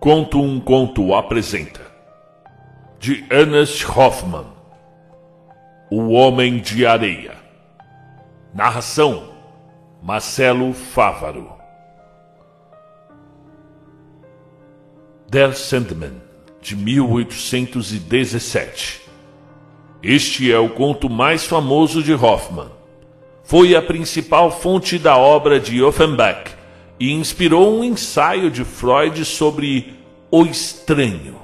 Conto um Conto apresenta. De Ernest Hoffman O Homem de Areia. Narração. Marcelo Fávaro. Der Sandman de 1817 Este é o conto mais famoso de Hoffman. Foi a principal fonte da obra de Offenbach e inspirou um ensaio de Freud sobre o estranho.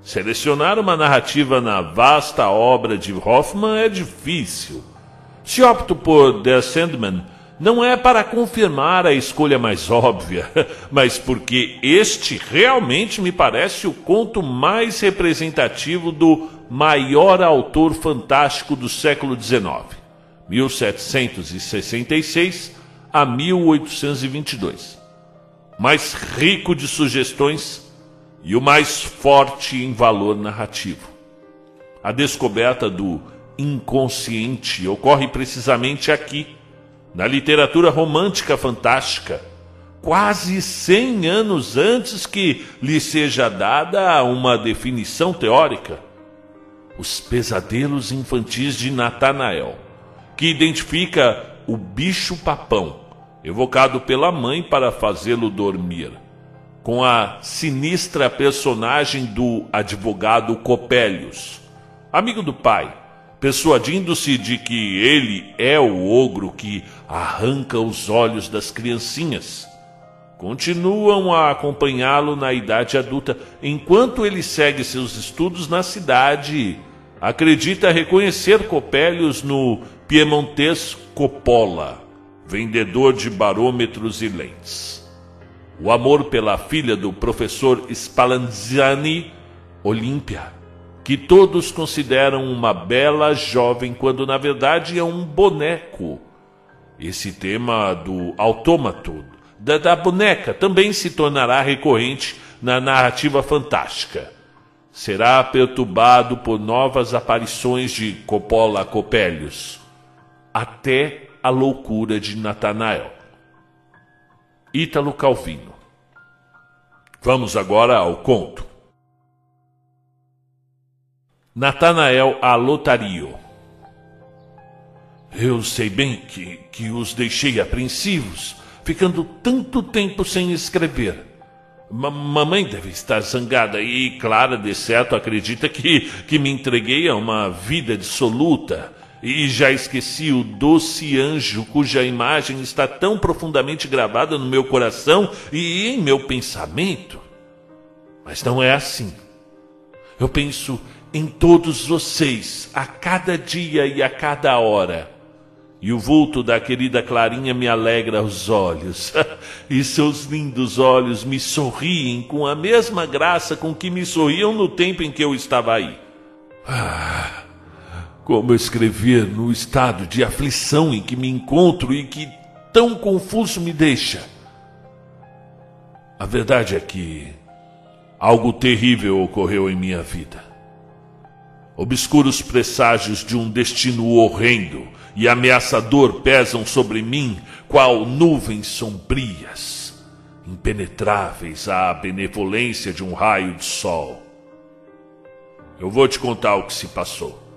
Selecionar uma narrativa na vasta obra de Hoffman é difícil. Se opto por The Sandman, não é para confirmar a escolha mais óbvia, mas porque este realmente me parece o conto mais representativo do maior autor fantástico do século XIX, 1766 a 1822. Mais rico de sugestões e o mais forte em valor narrativo. A descoberta do inconsciente ocorre precisamente aqui, na literatura romântica fantástica, quase 100 anos antes que lhe seja dada uma definição teórica. Os pesadelos infantis de Natanael, que identifica o bicho-papão, evocado pela mãe para fazê-lo dormir, com a sinistra personagem do advogado Copélios, amigo do pai, persuadindo-se de que ele é o ogro que arranca os olhos das criancinhas. Continuam a acompanhá-lo na idade adulta, enquanto ele segue seus estudos na cidade. Acredita reconhecer Copélios no piemontês Coppola, vendedor de barômetros e lentes. O amor pela filha do professor Spallanzani, Olímpia, que todos consideram uma bela jovem quando na verdade é um boneco. Esse tema do autômato, da, da boneca, também se tornará recorrente na narrativa fantástica. Será perturbado por novas aparições de Coppola Copélios até a loucura de Natanael. Ítalo Calvino. Vamos agora ao conto. Natanael a Lotario. Eu sei bem que, que os deixei apreensivos, ficando tanto tempo sem escrever. M mamãe deve estar zangada e Clara, de certo, acredita que, que me entreguei a uma vida dissoluta e já esqueci o doce anjo cuja imagem está tão profundamente gravada no meu coração e em meu pensamento. Mas não é assim. Eu penso em todos vocês, a cada dia e a cada hora. E o vulto da querida Clarinha me alegra os olhos. e seus lindos olhos me sorriem com a mesma graça com que me sorriam no tempo em que eu estava aí. Ah, como escrever no estado de aflição em que me encontro e que tão confuso me deixa? A verdade é que algo terrível ocorreu em minha vida. Obscuros presságios de um destino horrendo e ameaçador pesam sobre mim, qual nuvens sombrias, impenetráveis à benevolência de um raio de sol. Eu vou te contar o que se passou.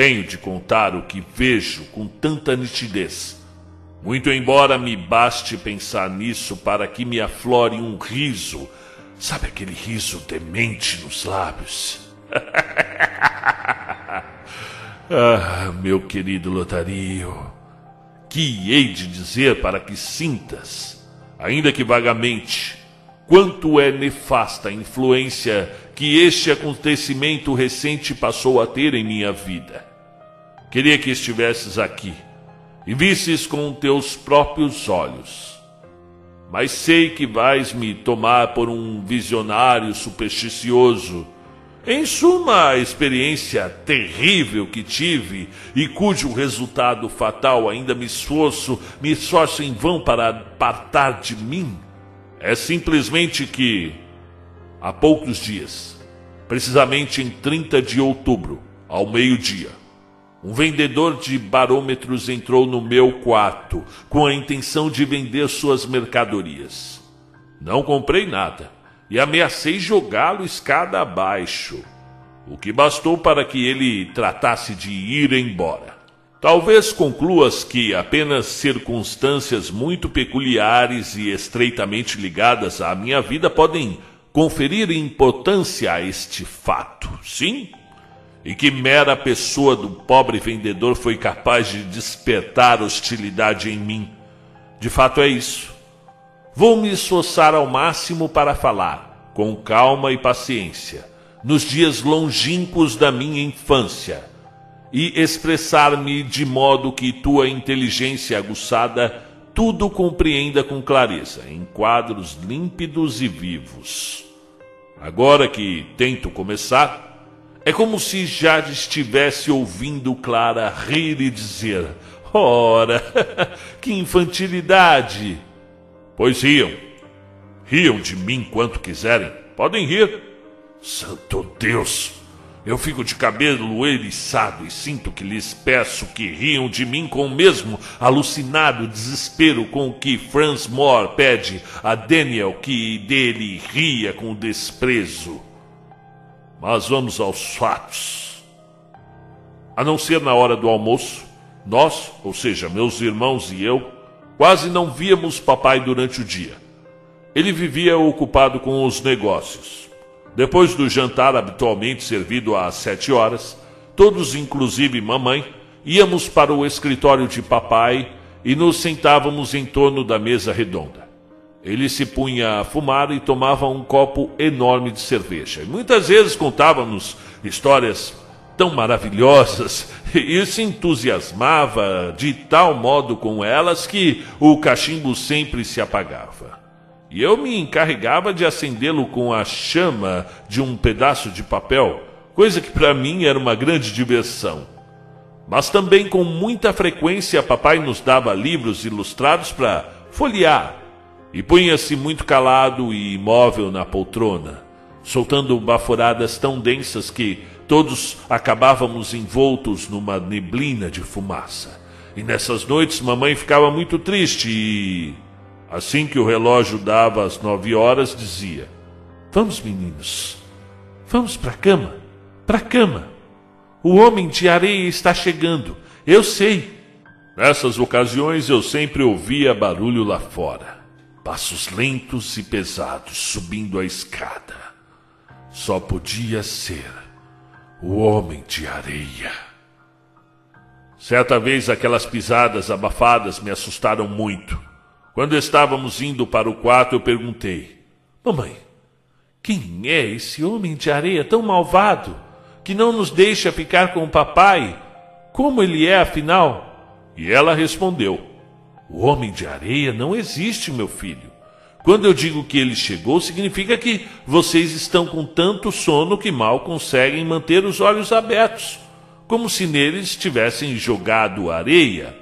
Tenho de contar o que vejo com tanta nitidez. Muito embora me baste pensar nisso para que me aflore um riso, sabe aquele riso demente nos lábios? ah, meu querido Lotario, que hei de dizer para que sintas, ainda que vagamente, quanto é nefasta a influência que este acontecimento recente passou a ter em minha vida. Queria que estivesses aqui e visses com teus próprios olhos. Mas sei que vais me tomar por um visionário supersticioso. Em suma, a experiência terrível que tive e cujo resultado fatal ainda me esforço, me esforço em vão para apartar de mim, é simplesmente que há poucos dias, precisamente em 30 de outubro, ao meio-dia, um vendedor de barômetros entrou no meu quarto com a intenção de vender suas mercadorias. Não comprei nada e ameacei jogá-lo escada abaixo, o que bastou para que ele tratasse de ir embora. Talvez concluas que apenas circunstâncias muito peculiares e estreitamente ligadas à minha vida podem conferir importância a este fato, sim? E que mera pessoa do pobre vendedor foi capaz de despertar hostilidade em mim. De fato é isso. Vou me esforçar ao máximo para falar, com calma e paciência, nos dias longínquos da minha infância e expressar-me de modo que tua inteligência aguçada tudo compreenda com clareza, em quadros límpidos e vivos. Agora que tento começar, é como se já estivesse ouvindo Clara rir e dizer: Ora, que infantilidade! Pois riam, riam de mim quanto quiserem, podem rir. Santo Deus! Eu fico de cabelo eriçado e sinto que lhes peço que riam de mim com o mesmo alucinado desespero com que Franz Moore pede a Daniel que dele ria com desprezo. Mas vamos aos fatos. A não ser na hora do almoço, nós, ou seja, meus irmãos e eu, quase não víamos papai durante o dia. Ele vivia ocupado com os negócios. Depois do jantar habitualmente servido às sete horas, todos, inclusive mamãe, íamos para o escritório de papai e nos sentávamos em torno da mesa redonda. Ele se punha a fumar e tomava um copo enorme de cerveja. E muitas vezes contávamos histórias tão maravilhosas e se entusiasmava de tal modo com elas que o cachimbo sempre se apagava e eu me encarregava de acendê-lo com a chama de um pedaço de papel, coisa que para mim era uma grande diversão. Mas também com muita frequência papai nos dava livros ilustrados para folhear e punha-se muito calado e imóvel na poltrona, soltando baforadas tão densas que todos acabávamos envoltos numa neblina de fumaça. E nessas noites mamãe ficava muito triste e Assim que o relógio dava as nove horas, dizia: Vamos, meninos, vamos para a cama, para a cama. O homem de areia está chegando, eu sei. Nessas ocasiões eu sempre ouvia barulho lá fora, passos lentos e pesados subindo a escada. Só podia ser o homem de areia. Certa vez aquelas pisadas abafadas me assustaram muito. Quando estávamos indo para o quarto, eu perguntei: Mamãe, quem é esse homem de areia tão malvado que não nos deixa ficar com o papai? Como ele é, afinal? E ela respondeu: O homem de areia não existe, meu filho. Quando eu digo que ele chegou, significa que vocês estão com tanto sono que mal conseguem manter os olhos abertos, como se neles tivessem jogado areia.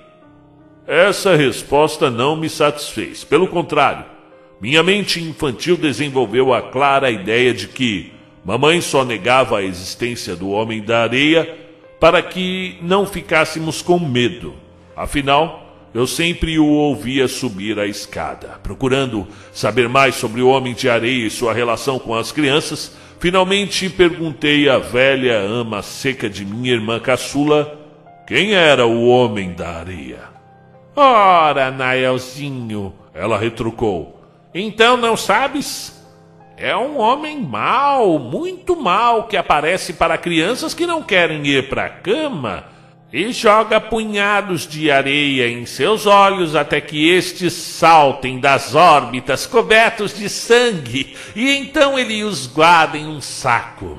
Essa resposta não me satisfez. Pelo contrário, minha mente infantil desenvolveu a clara ideia de que mamãe só negava a existência do homem da areia para que não ficássemos com medo. Afinal, eu sempre o ouvia subir a escada, procurando saber mais sobre o homem de areia e sua relação com as crianças. Finalmente perguntei à velha ama seca de minha irmã caçula quem era o homem da areia. Ora, Naelzinho, ela retrucou. Então não sabes? É um homem mau, muito mau, que aparece para crianças que não querem ir para a cama e joga punhados de areia em seus olhos até que estes saltem das órbitas cobertos de sangue, e então ele os guarda em um saco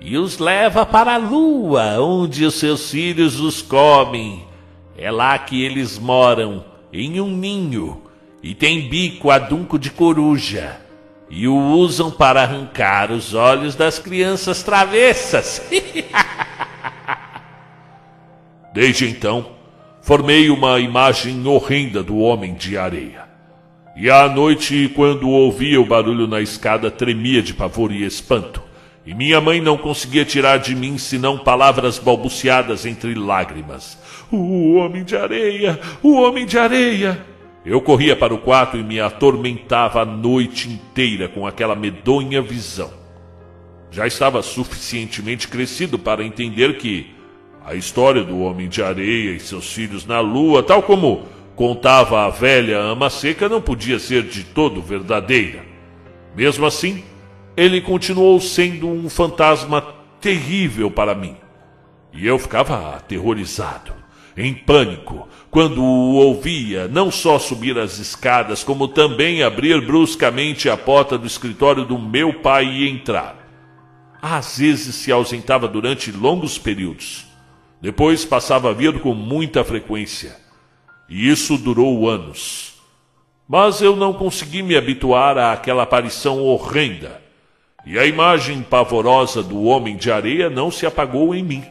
e os leva para a lua, onde os seus filhos os comem é lá que eles moram, em um ninho, e tem bico adunco de coruja, e o usam para arrancar os olhos das crianças travessas. Desde então, formei uma imagem horrenda do homem de areia. E à noite, quando ouvia o barulho na escada, tremia de pavor e espanto. E minha mãe não conseguia tirar de mim senão palavras balbuciadas entre lágrimas. O homem de areia, o homem de areia. Eu corria para o quarto e me atormentava a noite inteira com aquela medonha visão. Já estava suficientemente crescido para entender que a história do homem de areia e seus filhos na lua, tal como contava a velha ama seca, não podia ser de todo verdadeira. Mesmo assim, ele continuou sendo um fantasma terrível para mim. E eu ficava aterrorizado, em pânico, quando o ouvia não só subir as escadas, como também abrir bruscamente a porta do escritório do meu pai e entrar. Às vezes se ausentava durante longos períodos. Depois passava a vir com muita frequência. E isso durou anos. Mas eu não consegui me habituar àquela aparição horrenda. E a imagem pavorosa do homem de areia não se apagou em mim.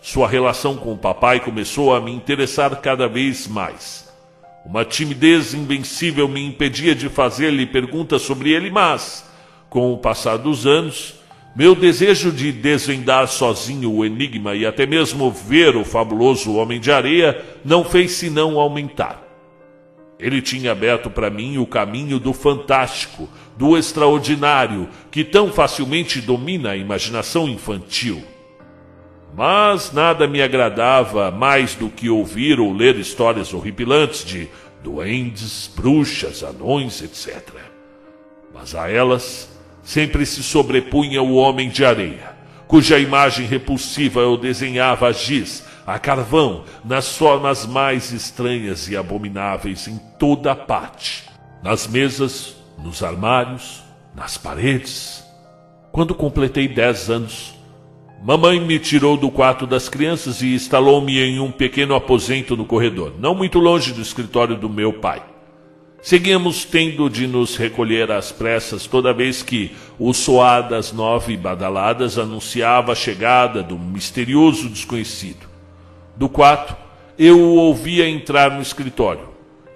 Sua relação com o papai começou a me interessar cada vez mais. Uma timidez invencível me impedia de fazer-lhe perguntas sobre ele, mas, com o passar dos anos, meu desejo de desvendar sozinho o enigma e até mesmo ver o fabuloso Homem de Areia não fez senão aumentar. Ele tinha aberto para mim o caminho do fantástico, do extraordinário, que tão facilmente domina a imaginação infantil. Mas nada me agradava mais do que ouvir ou ler histórias horripilantes de duendes, bruxas, anões, etc. Mas a elas sempre se sobrepunha o homem de areia, cuja imagem repulsiva eu desenhava a giz, a carvão, nas formas mais estranhas e abomináveis em toda a parte, nas mesas, nos armários, nas paredes. Quando completei dez anos, mamãe me tirou do quarto das crianças e instalou-me em um pequeno aposento no corredor, não muito longe do escritório do meu pai. Seguíamos tendo de nos recolher às pressas toda vez que o soar das nove badaladas anunciava a chegada do misterioso desconhecido. Do quarto, eu o ouvia entrar no escritório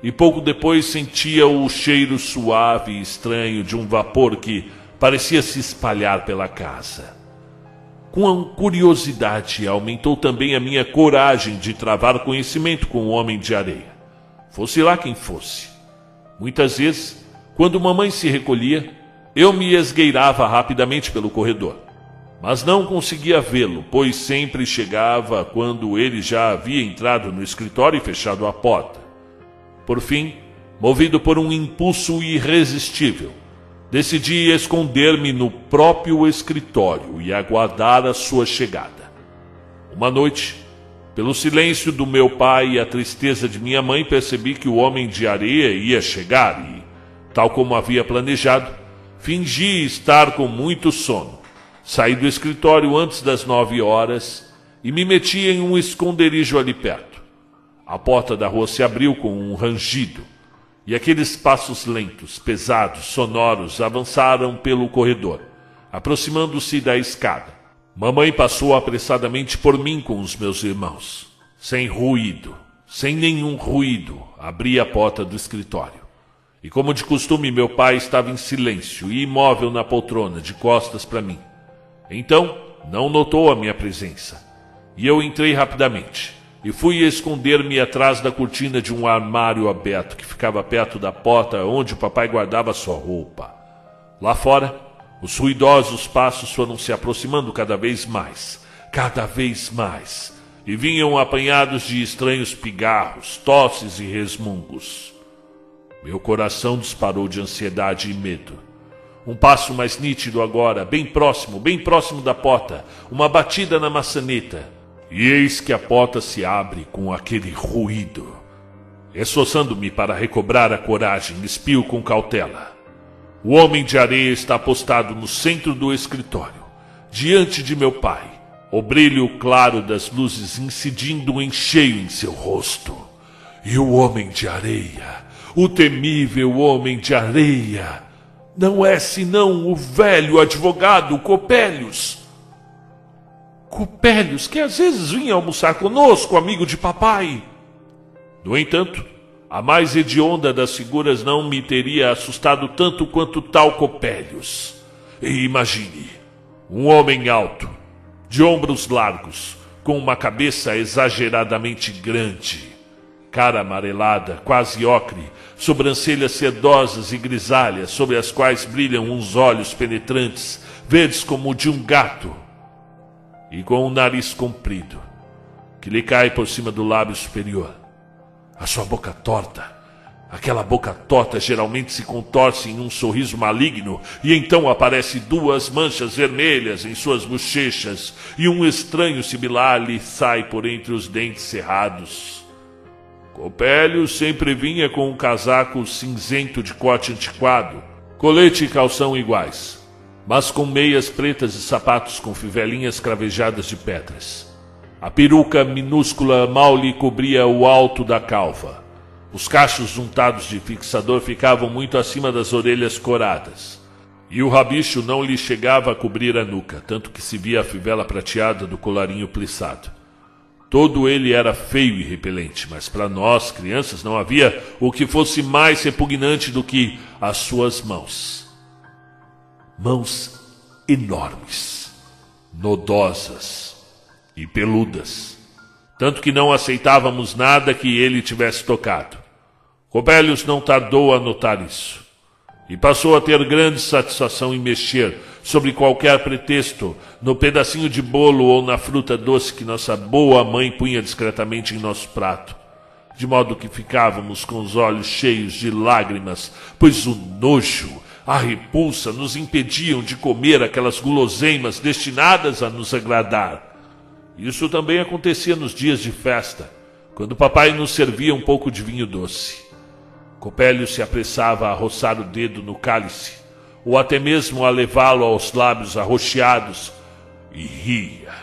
e pouco depois sentia o cheiro suave e estranho de um vapor que parecia se espalhar pela casa. Com curiosidade aumentou também a minha coragem de travar conhecimento com o homem de areia, fosse lá quem fosse. Muitas vezes, quando mamãe se recolhia, eu me esgueirava rapidamente pelo corredor. Mas não conseguia vê-lo, pois sempre chegava quando ele já havia entrado no escritório e fechado a porta. Por fim, movido por um impulso irresistível, decidi esconder-me no próprio escritório e aguardar a sua chegada. Uma noite, pelo silêncio do meu pai e a tristeza de minha mãe, percebi que o homem de areia ia chegar e, tal como havia planejado, fingi estar com muito sono. Saí do escritório antes das nove horas e me meti em um esconderijo ali perto. A porta da rua se abriu com um rangido e aqueles passos lentos, pesados, sonoros avançaram pelo corredor, aproximando-se da escada. Mamãe passou apressadamente por mim com os meus irmãos. Sem ruído, sem nenhum ruído, abri a porta do escritório. E como de costume, meu pai estava em silêncio e imóvel na poltrona, de costas para mim. Então, não notou a minha presença. E eu entrei rapidamente e fui esconder-me atrás da cortina de um armário aberto que ficava perto da porta onde o papai guardava sua roupa. Lá fora, os ruidosos passos foram se aproximando cada vez mais, cada vez mais, e vinham apanhados de estranhos pigarros, tosses e resmungos. Meu coração disparou de ansiedade e medo. Um passo mais nítido agora, bem próximo, bem próximo da porta, uma batida na maçaneta. E eis que a porta se abre com aquele ruído. Esforçando-me para recobrar a coragem, espio com cautela. O homem de areia está postado no centro do escritório, diante de meu pai, o brilho claro das luzes incidindo em cheio em seu rosto. E o homem de areia, o temível homem de areia, não é senão o velho advogado Copélios. Copélios, que às vezes vinha almoçar conosco, amigo de papai. No entanto, a mais hedionda das figuras não me teria assustado tanto quanto tal Copélios. E imagine, um homem alto, de ombros largos, com uma cabeça exageradamente grande, cara amarelada, quase ocre, sobrancelhas sedosas e grisalhas, sobre as quais brilham uns olhos penetrantes, verdes como o de um gato, e com um nariz comprido, que lhe cai por cima do lábio superior. A sua boca torta, Aquela boca torta geralmente se contorce em um sorriso maligno, e então aparecem duas manchas vermelhas em suas bochechas, e um estranho sibilar lhe sai por entre os dentes cerrados. Copélio sempre vinha com um casaco cinzento de corte antiquado, colete e calção iguais, mas com meias pretas e sapatos com fivelinhas cravejadas de pedras. A peruca minúscula mal lhe cobria o alto da calva. Os cachos juntados de fixador ficavam muito acima das orelhas coradas. E o rabicho não lhe chegava a cobrir a nuca, tanto que se via a fivela prateada do colarinho plissado. Todo ele era feio e repelente, mas para nós, crianças, não havia o que fosse mais repugnante do que as suas mãos. Mãos enormes, nodosas e peludas, tanto que não aceitávamos nada que ele tivesse tocado. Cobelius não tardou a notar isso e passou a ter grande satisfação em mexer, sobre qualquer pretexto, no pedacinho de bolo ou na fruta doce que nossa boa mãe punha discretamente em nosso prato, de modo que ficávamos com os olhos cheios de lágrimas, pois o nojo, a repulsa nos impediam de comer aquelas guloseimas destinadas a nos agradar. Isso também acontecia nos dias de festa, quando papai nos servia um pouco de vinho doce. Copélio se apressava a roçar o dedo no cálice, ou até mesmo a levá-lo aos lábios arroxeados, e ria.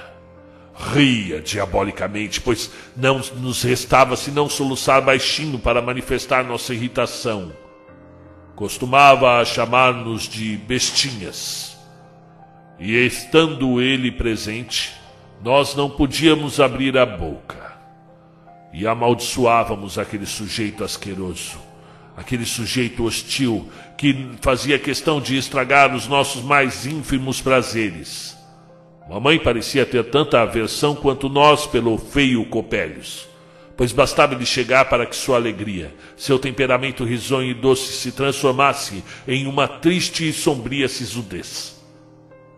Ria diabolicamente, pois não nos restava senão soluçar baixinho para manifestar nossa irritação. Costumava chamar-nos de bestinhas. E estando ele presente, nós não podíamos abrir a boca. E amaldiçoávamos aquele sujeito asqueroso aquele sujeito hostil que fazia questão de estragar os nossos mais ínfimos prazeres. Mamãe parecia ter tanta aversão quanto nós pelo feio Copélios, pois bastava lhe chegar para que sua alegria, seu temperamento risonho e doce se transformasse em uma triste e sombria sisudez.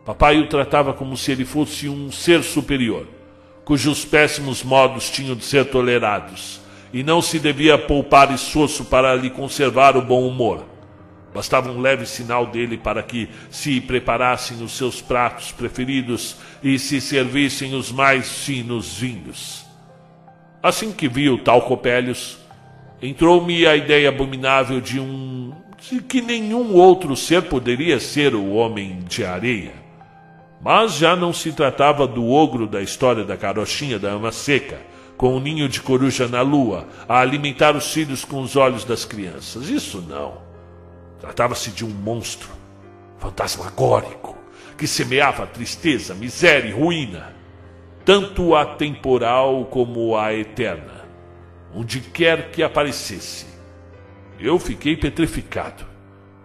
Papai o tratava como se ele fosse um ser superior, cujos péssimos modos tinham de ser tolerados e não se devia poupar esforço para lhe conservar o bom humor. Bastava um leve sinal dele para que se preparassem os seus pratos preferidos e se servissem os mais finos vinhos. Assim que viu tal Copélios, entrou-me a ideia abominável de um de que nenhum outro ser poderia ser o homem de areia. Mas já não se tratava do ogro da história da carochinha da ama seca, com um ninho de coruja na lua, a alimentar os filhos com os olhos das crianças. Isso não. Tratava-se de um monstro fantasmagórico que semeava tristeza, miséria e ruína, tanto a temporal como a eterna, onde quer que aparecesse. Eu fiquei petrificado,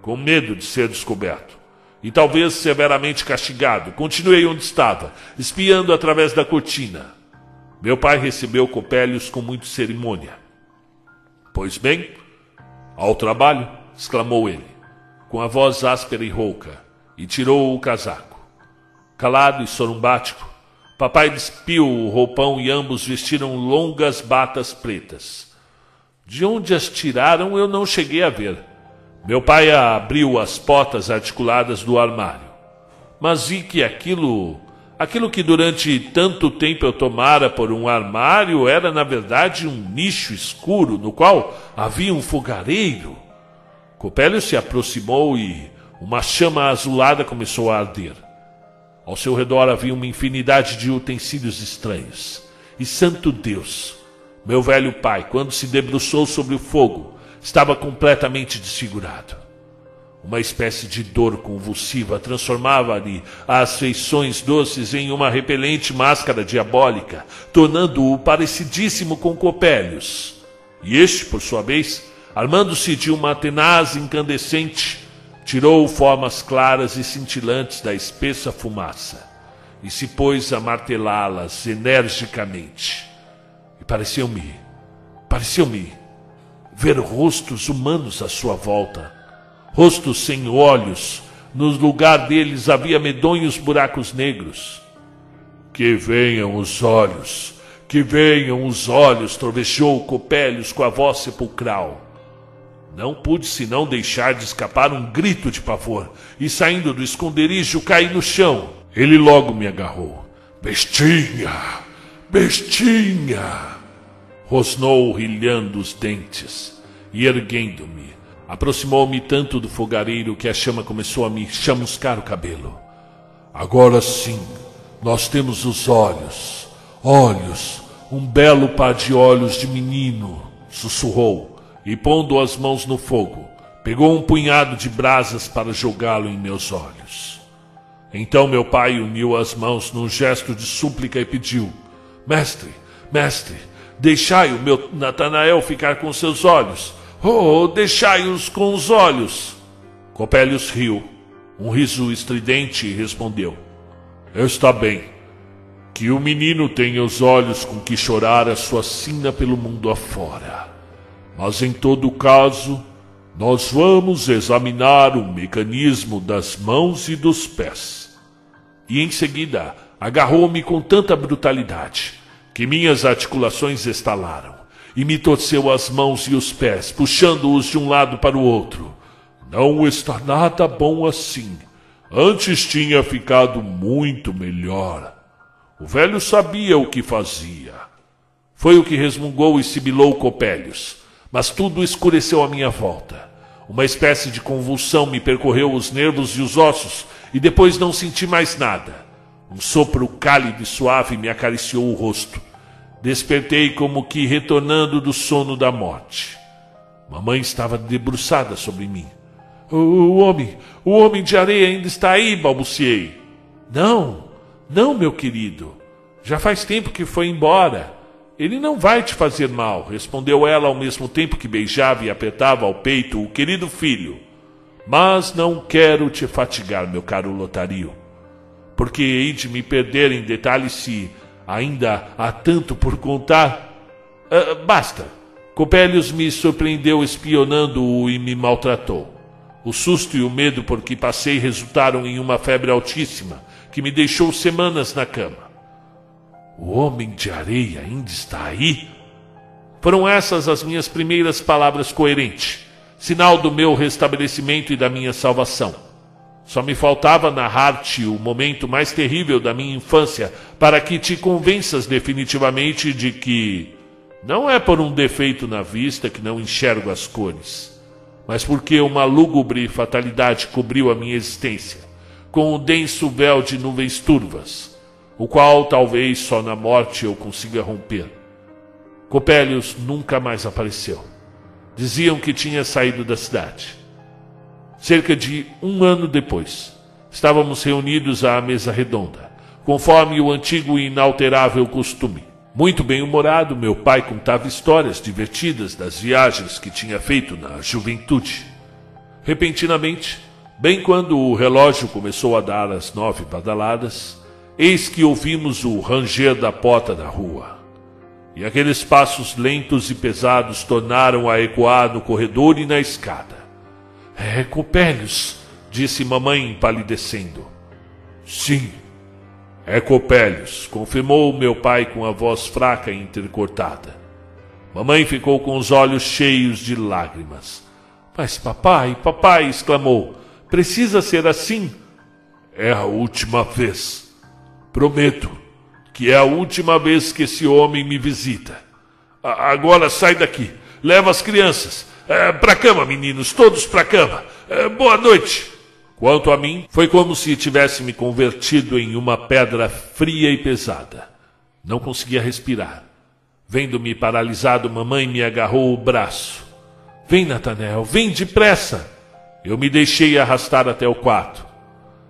com medo de ser descoberto e talvez severamente castigado. Continuei onde estava, espiando através da cortina meu pai recebeu Copélios com muita cerimônia. Pois bem, ao trabalho, exclamou ele, com a voz áspera e rouca, e tirou o casaco. Calado e sorumbático, papai despiu o roupão e ambos vestiram longas batas pretas. De onde as tiraram eu não cheguei a ver. Meu pai abriu as portas articuladas do armário, mas vi que aquilo Aquilo que durante tanto tempo eu tomara por um armário era, na verdade, um nicho escuro no qual havia um fogareiro. Copélio se aproximou e uma chama azulada começou a arder. Ao seu redor havia uma infinidade de utensílios estranhos. E santo Deus, meu velho pai, quando se debruçou sobre o fogo, estava completamente desfigurado. Uma espécie de dor convulsiva transformava-lhe as feições doces em uma repelente máscara diabólica, tornando-o parecidíssimo com Copélios. E este, por sua vez, armando-se de uma tenaz incandescente, tirou formas claras e cintilantes da espessa fumaça e se pôs a martelá-las energicamente. E pareceu-me Pareceu-me ver rostos humanos à sua volta, rostos sem olhos, no lugar deles havia medonhos buracos negros. Que venham os olhos, que venham os olhos, trovejou Copélios com a voz sepulcral. Não pude senão deixar de escapar um grito de pavor, e saindo do esconderijo caí no chão. Ele logo me agarrou. Bestinha! Bestinha! Rosnou rilhando os dentes, e erguendo-me, aproximou-me tanto do fogareiro que a chama começou a me chamuscar o cabelo. Agora sim, nós temos os olhos, olhos, um belo par de olhos de menino, sussurrou e pondo as mãos no fogo, pegou um punhado de brasas para jogá-lo em meus olhos. Então meu pai uniu as mãos num gesto de súplica e pediu: Mestre, mestre, deixai o meu Natanael ficar com seus olhos. Oh, deixai-os com os olhos. Copélios riu, um riso estridente, respondeu: Está bem. Que o menino tenha os olhos com que chorar a sua sina pelo mundo afora. Mas em todo caso, nós vamos examinar o mecanismo das mãos e dos pés. E em seguida agarrou-me com tanta brutalidade que minhas articulações estalaram e me torceu as mãos e os pés, puxando-os de um lado para o outro. Não está nada bom assim. Antes tinha ficado muito melhor. O velho sabia o que fazia. Foi o que resmungou e sibilou Copélios mas tudo escureceu à minha volta. Uma espécie de convulsão me percorreu os nervos e os ossos, e depois não senti mais nada. Um sopro cálido e suave me acariciou o rosto. Despertei como que retornando do sono da morte. Mamãe estava debruçada sobre mim. O, homem, o homem de areia ainda está aí, balbuciei. Não, não, meu querido. Já faz tempo que foi embora. Ele não vai te fazer mal, respondeu ela ao mesmo tempo que beijava e apertava ao peito o querido filho. Mas não quero te fatigar, meu caro Lotario, porque hei de me perder em detalhes se ainda há tanto por contar. Uh, basta. Copélios me surpreendeu espionando-o e me maltratou. O susto e o medo por que passei resultaram em uma febre altíssima que me deixou semanas na cama. O homem de areia ainda está aí? Foram essas as minhas primeiras palavras coerentes, sinal do meu restabelecimento e da minha salvação. Só me faltava narrar-te o momento mais terrível da minha infância para que te convenças definitivamente de que não é por um defeito na vista que não enxergo as cores, mas porque uma lúgubre fatalidade cobriu a minha existência com o denso véu de nuvens turvas o qual talvez só na morte eu consiga romper. Copélios nunca mais apareceu. Diziam que tinha saído da cidade. Cerca de um ano depois, estávamos reunidos à mesa redonda, conforme o antigo e inalterável costume. Muito bem-humorado, meu pai contava histórias divertidas das viagens que tinha feito na juventude. Repentinamente, bem quando o relógio começou a dar as nove badaladas, eis que ouvimos o ranger da porta da rua. E aqueles passos lentos e pesados tornaram a ecoar no corredor e na escada. É Copélios, disse mamãe empalidecendo. Sim, é Copélios, confirmou meu pai com a voz fraca e intercortada. Mamãe ficou com os olhos cheios de lágrimas. Mas papai, papai, exclamou, precisa ser assim? É a última vez. Prometo que é a última vez que esse homem me visita. agora sai daqui. Leva as crianças. É, para cama, meninos, todos para cama. É, boa noite. Quanto a mim, foi como se tivesse me convertido em uma pedra fria e pesada. Não conseguia respirar. Vendo-me paralisado, mamãe me agarrou o braço. Vem, Natanel, vem depressa. Eu me deixei arrastar até o quarto.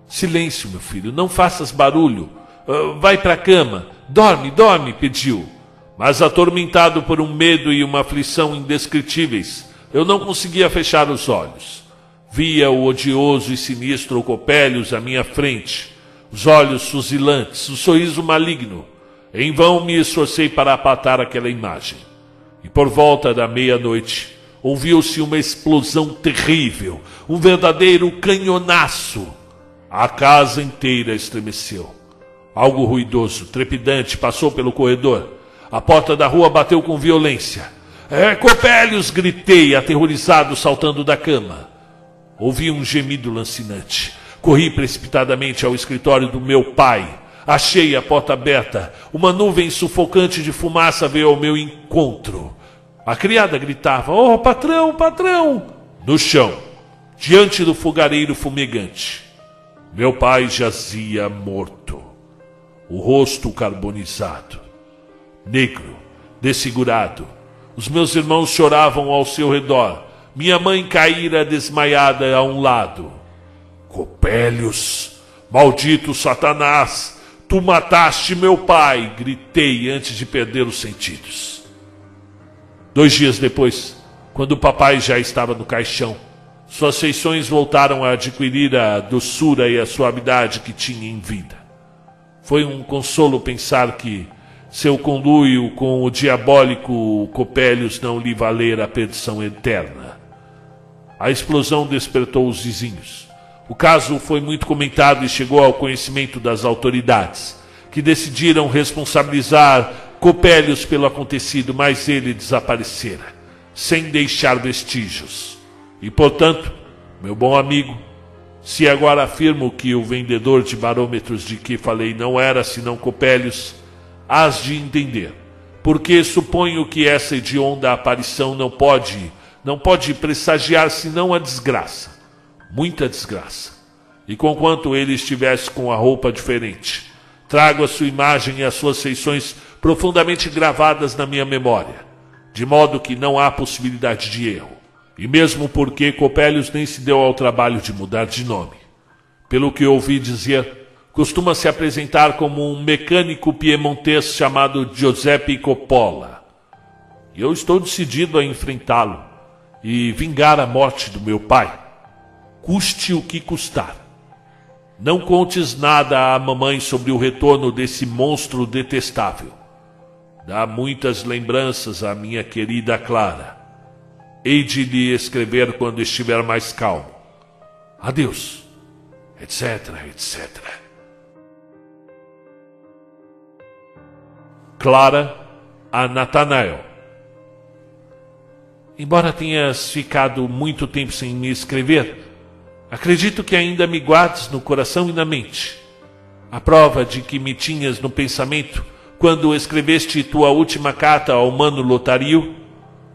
Silêncio, meu filho, não faças barulho. Uh, vai para a cama. Dorme, dorme, pediu. Mas atormentado por um medo e uma aflição indescritíveis, eu não conseguia fechar os olhos. Via o odioso e sinistro Copélios à minha frente, os olhos fuzilantes, o sorriso maligno. Em vão me esforcei para apatar aquela imagem. E por volta da meia-noite, ouviu-se uma explosão terrível, um verdadeiro canhonaço. A casa inteira estremeceu. Algo ruidoso, trepidante, passou pelo corredor. A porta da rua bateu com violência. É, Copélios! gritei, aterrorizado, saltando da cama. Ouvi um gemido lancinante. Corri precipitadamente ao escritório do meu pai. Achei a porta aberta. Uma nuvem sufocante de fumaça veio ao meu encontro. A criada gritava: Oh, patrão, patrão! No chão, diante do fogareiro fumegante. Meu pai jazia morto, o rosto carbonizado, negro, desfigurado. Os meus irmãos choravam ao seu redor. Minha mãe caíra desmaiada a um lado. Copélios, maldito Satanás, tu mataste meu pai, gritei antes de perder os sentidos. Dois dias depois, quando o papai já estava no caixão, suas feições voltaram a adquirir a doçura e a suavidade que tinha em vida. Foi um consolo pensar que seu conluio com o diabólico Copélios não lhe valera a perdição eterna. A explosão despertou os vizinhos. O caso foi muito comentado e chegou ao conhecimento das autoridades, que decidiram responsabilizar Copélios pelo acontecido, mas ele desaparecera, sem deixar vestígios. E portanto, meu bom amigo, se agora afirmo que o vendedor de barômetros de que falei não era senão Copélios, hás de entender, porque suponho que essa hedionda aparição não pode, não pode pressagiar senão a desgraça, muita desgraça. E conquanto ele estivesse com a roupa diferente, trago a sua imagem e as suas feições profundamente gravadas na minha memória, de modo que não há possibilidade de erro. E mesmo porque Copélios nem se deu ao trabalho de mudar de nome. Pelo que ouvi dizer, costuma se apresentar como um mecânico piemontês chamado Giuseppe Coppola. E eu estou decidido a enfrentá-lo e vingar a morte do meu pai, custe o que custar. Não contes nada à mamãe sobre o retorno desse monstro detestável. Dá muitas lembranças à minha querida Clara. Hei de lhe escrever quando estiver mais calmo. Adeus, etc, etc. Clara a Natanael. Embora tenhas ficado muito tempo sem me escrever, acredito que ainda me guardes no coração e na mente. A prova de que me tinhas no pensamento quando escreveste tua última carta ao mano Lotario,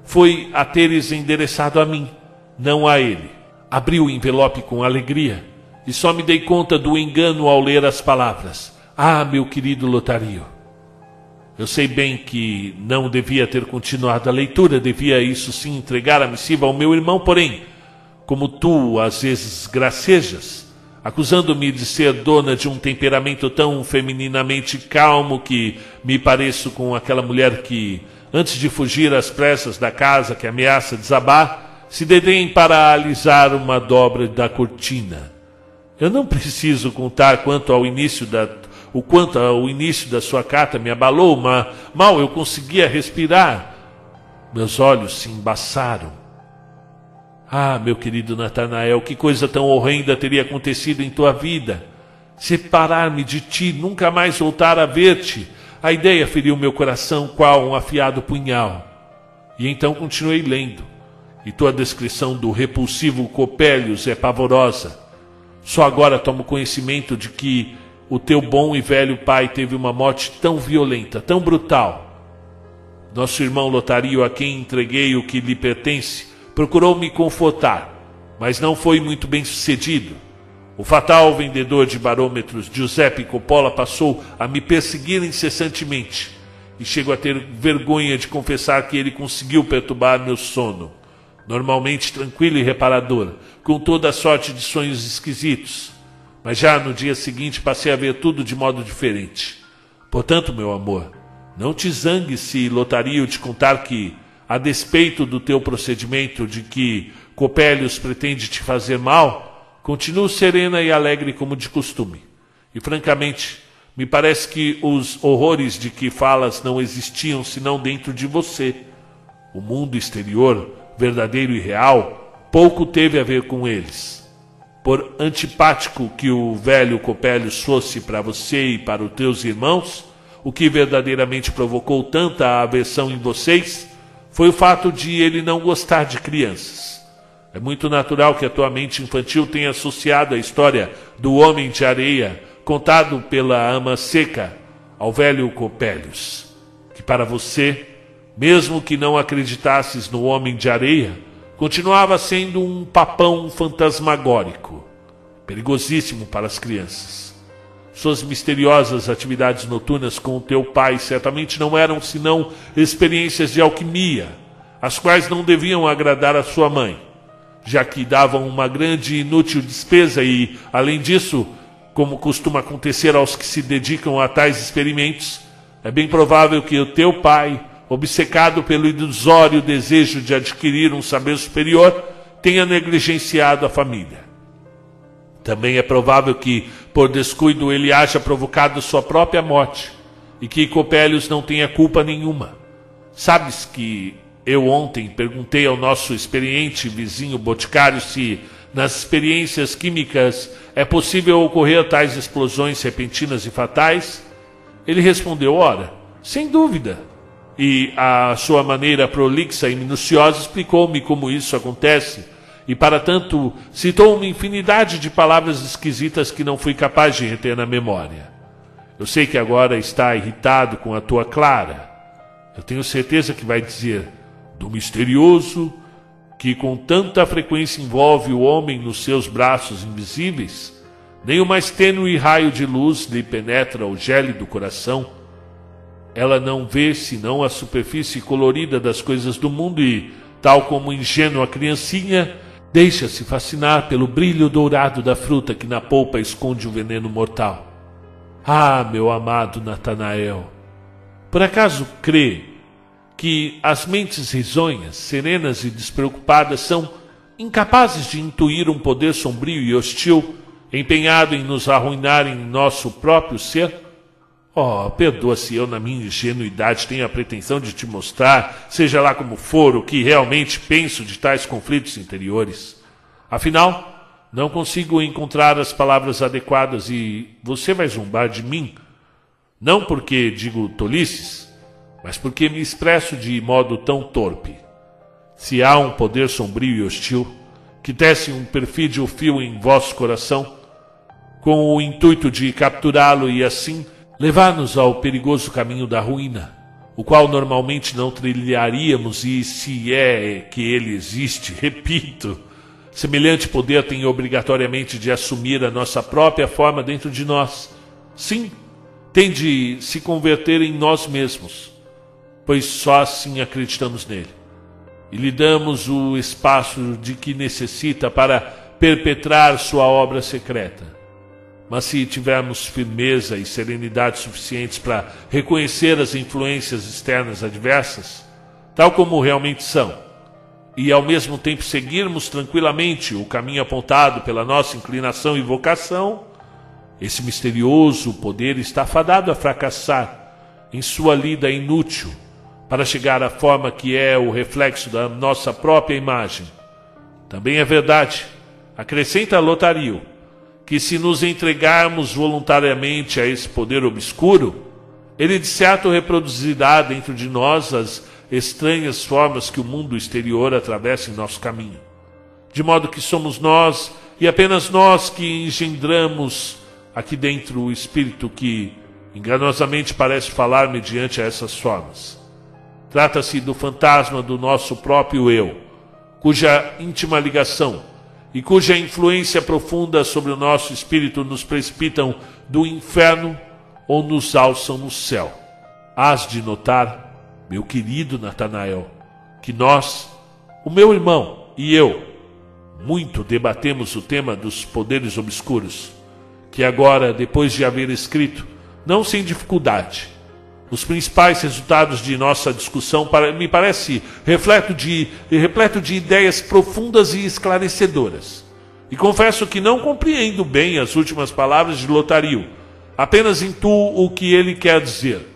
foi a teres endereçado a mim, não a ele. Abri o envelope com alegria e só me dei conta do engano ao ler as palavras. Ah, meu querido Lotario. Eu sei bem que não devia ter continuado a leitura, devia isso sim entregar a missiva ao meu irmão, porém, como tu às vezes gracejas, acusando-me de ser dona de um temperamento tão femininamente calmo que me pareço com aquela mulher que, antes de fugir às pressas da casa que ameaça desabar, se dedém para alisar uma dobra da cortina. Eu não preciso contar quanto ao início da o quanto ao início da sua carta me abalou, mas mal eu conseguia respirar. Meus olhos se embaçaram. Ah, meu querido Natanael, que coisa tão horrenda teria acontecido em tua vida. Separar-me de ti, nunca mais voltar a ver-te. A ideia feriu meu coração qual um afiado punhal. E então continuei lendo. E tua descrição do repulsivo Copélios é pavorosa. Só agora tomo conhecimento de que o teu bom e velho pai teve uma morte tão violenta, tão brutal. Nosso irmão Lotario, a quem entreguei o que lhe pertence, procurou me confortar, mas não foi muito bem sucedido. O fatal vendedor de barômetros Giuseppe Coppola passou a me perseguir incessantemente e chego a ter vergonha de confessar que ele conseguiu perturbar meu sono, normalmente tranquilo e reparador, com toda a sorte de sonhos esquisitos. Mas já no dia seguinte passei a ver tudo de modo diferente. Portanto, meu amor, não te zangue se Lotario te contar que a despeito do teu procedimento de que Copélios pretende te fazer mal, continuo serena e alegre como de costume. E francamente, me parece que os horrores de que falas não existiam senão dentro de você. o mundo exterior, verdadeiro e real, pouco teve a ver com eles. Por antipático que o velho Copélios fosse para você e para os teus irmãos, o que verdadeiramente provocou tanta aversão em vocês foi o fato de ele não gostar de crianças. É muito natural que a tua mente infantil tenha associado a história do homem de areia, contado pela ama seca, ao velho Copélios, que para você mesmo que não acreditasses no homem de areia, continuava sendo um papão fantasmagórico, perigosíssimo para as crianças. Suas misteriosas atividades noturnas com o teu pai certamente não eram senão experiências de alquimia, as quais não deviam agradar a sua mãe, já que davam uma grande e inútil despesa e, além disso, como costuma acontecer aos que se dedicam a tais experimentos, é bem provável que o teu pai obcecado pelo ilusório desejo de adquirir um saber superior, tenha negligenciado a família. Também é provável que, por descuido, ele haja provocado sua própria morte e que Copélios não tenha culpa nenhuma. Sabes que eu ontem perguntei ao nosso experiente vizinho boticário se, nas experiências químicas, é possível ocorrer tais explosões repentinas e fatais? Ele respondeu: Ora, sem dúvida e a sua maneira prolixa e minuciosa explicou-me como isso acontece, e para tanto citou uma infinidade de palavras esquisitas que não fui capaz de reter na memória. Eu sei que agora está irritado com a tua Clara. Eu tenho certeza que vai dizer do misterioso que com tanta frequência envolve o homem nos seus braços invisíveis, nem o mais tênue raio de luz lhe penetra o gélido coração ela não vê senão a superfície colorida das coisas do mundo e, tal como ingênua criancinha, deixa-se fascinar pelo brilho dourado da fruta que na polpa esconde o veneno mortal. Ah, meu amado Natanael, por acaso crê que as mentes risonhas, serenas e despreocupadas são incapazes de intuir um poder sombrio e hostil empenhado em nos arruinar em nosso próprio ser? Oh, perdoa se eu, na minha ingenuidade, tenho a pretensão de te mostrar, seja lá como for, o que realmente penso de tais conflitos interiores. Afinal, não consigo encontrar as palavras adequadas e você vai zombar de mim. Não porque digo tolices, mas porque me expresso de modo tão torpe. Se há um poder sombrio e hostil que tece um perfídio fio em vosso coração, com o intuito de capturá-lo e assim levar-nos ao perigoso caminho da ruína, o qual normalmente não trilharíamos, e se é que ele existe, repito, semelhante poder tem obrigatoriamente de assumir a nossa própria forma dentro de nós. Sim, tem de se converter em nós mesmos, pois só assim acreditamos nele. E lhe damos o espaço de que necessita para perpetrar sua obra secreta mas se tivermos firmeza e serenidade suficientes para reconhecer as influências externas adversas, tal como realmente são, e ao mesmo tempo seguirmos tranquilamente o caminho apontado pela nossa inclinação e vocação, esse misterioso poder está fadado a fracassar em sua lida inútil para chegar à forma que é o reflexo da nossa própria imagem. Também é verdade, acrescenta Lotario, que se nos entregarmos voluntariamente a esse poder obscuro, ele de certo reproduzirá dentro de nós as estranhas formas que o mundo exterior atravessa em nosso caminho. De modo que somos nós e apenas nós que engendramos aqui dentro o espírito que enganosamente parece falar mediante essas formas. Trata-se do fantasma do nosso próprio eu, cuja íntima ligação e cuja influência profunda sobre o nosso espírito nos precipitam do inferno ou nos alçam no céu. Hás de notar, meu querido Natanael, que nós, o meu irmão e eu, muito debatemos o tema dos poderes obscuros, que agora, depois de haver escrito, não sem dificuldade, os principais resultados de nossa discussão, me parece, repleto de, repleto de ideias profundas e esclarecedoras. E confesso que não compreendo bem as últimas palavras de Lotario, apenas intuo o que ele quer dizer.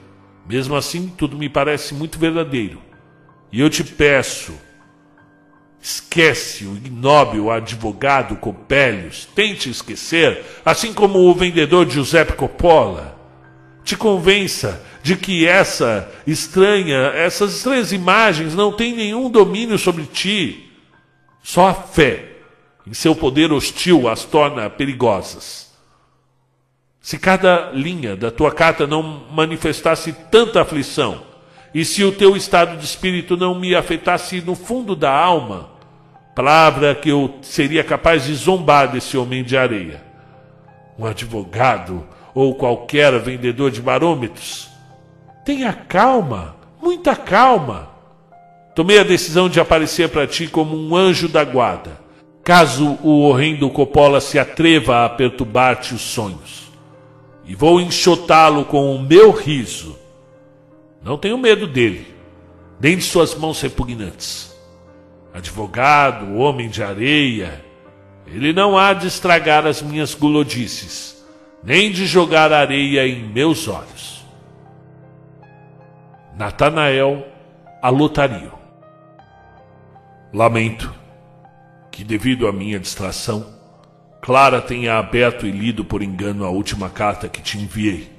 Mesmo assim, tudo me parece muito verdadeiro. E eu te peço, esquece o ignóbil advogado Copélios, tente esquecer, assim como o vendedor Giuseppe Coppola. Te convença de que essa estranha, essas estranhas imagens não têm nenhum domínio sobre ti. Só a fé em seu poder hostil as torna perigosas. Se cada linha da tua carta não manifestasse tanta aflição, e se o teu estado de espírito não me afetasse no fundo da alma, palavra que eu seria capaz de zombar desse homem de areia, um advogado ou qualquer vendedor de barômetros, tenha calma, muita calma. Tomei a decisão de aparecer para ti como um anjo da guarda, caso o horrendo Coppola se atreva a perturbar-te os sonhos. E vou enxotá-lo com o meu riso não tenho medo dele, nem de suas mãos repugnantes. Advogado, homem de areia, ele não há de estragar as minhas gulodices, nem de jogar areia em meus olhos. Natanael Alotario Lamento que, devido à minha distração, Clara tenha aberto e lido por engano a última carta que te enviei.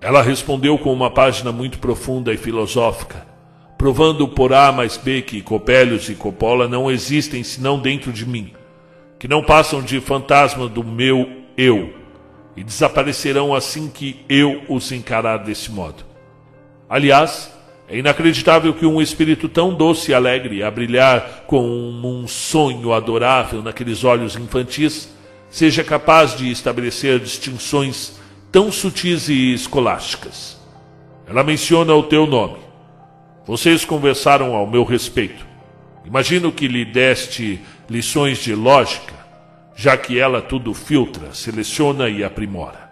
Ela respondeu com uma página muito profunda e filosófica, provando por A mais B que Copélios e Coppola não existem senão dentro de mim, que não passam de fantasma do meu eu e desaparecerão assim que eu os encarar desse modo. Aliás, é inacreditável que um espírito tão doce e alegre, a brilhar com um sonho adorável naqueles olhos infantis, seja capaz de estabelecer distinções tão sutis e escolásticas. Ela menciona o teu nome. Vocês conversaram ao meu respeito. Imagino que lhe deste lições de lógica, já que ela tudo filtra, seleciona e aprimora.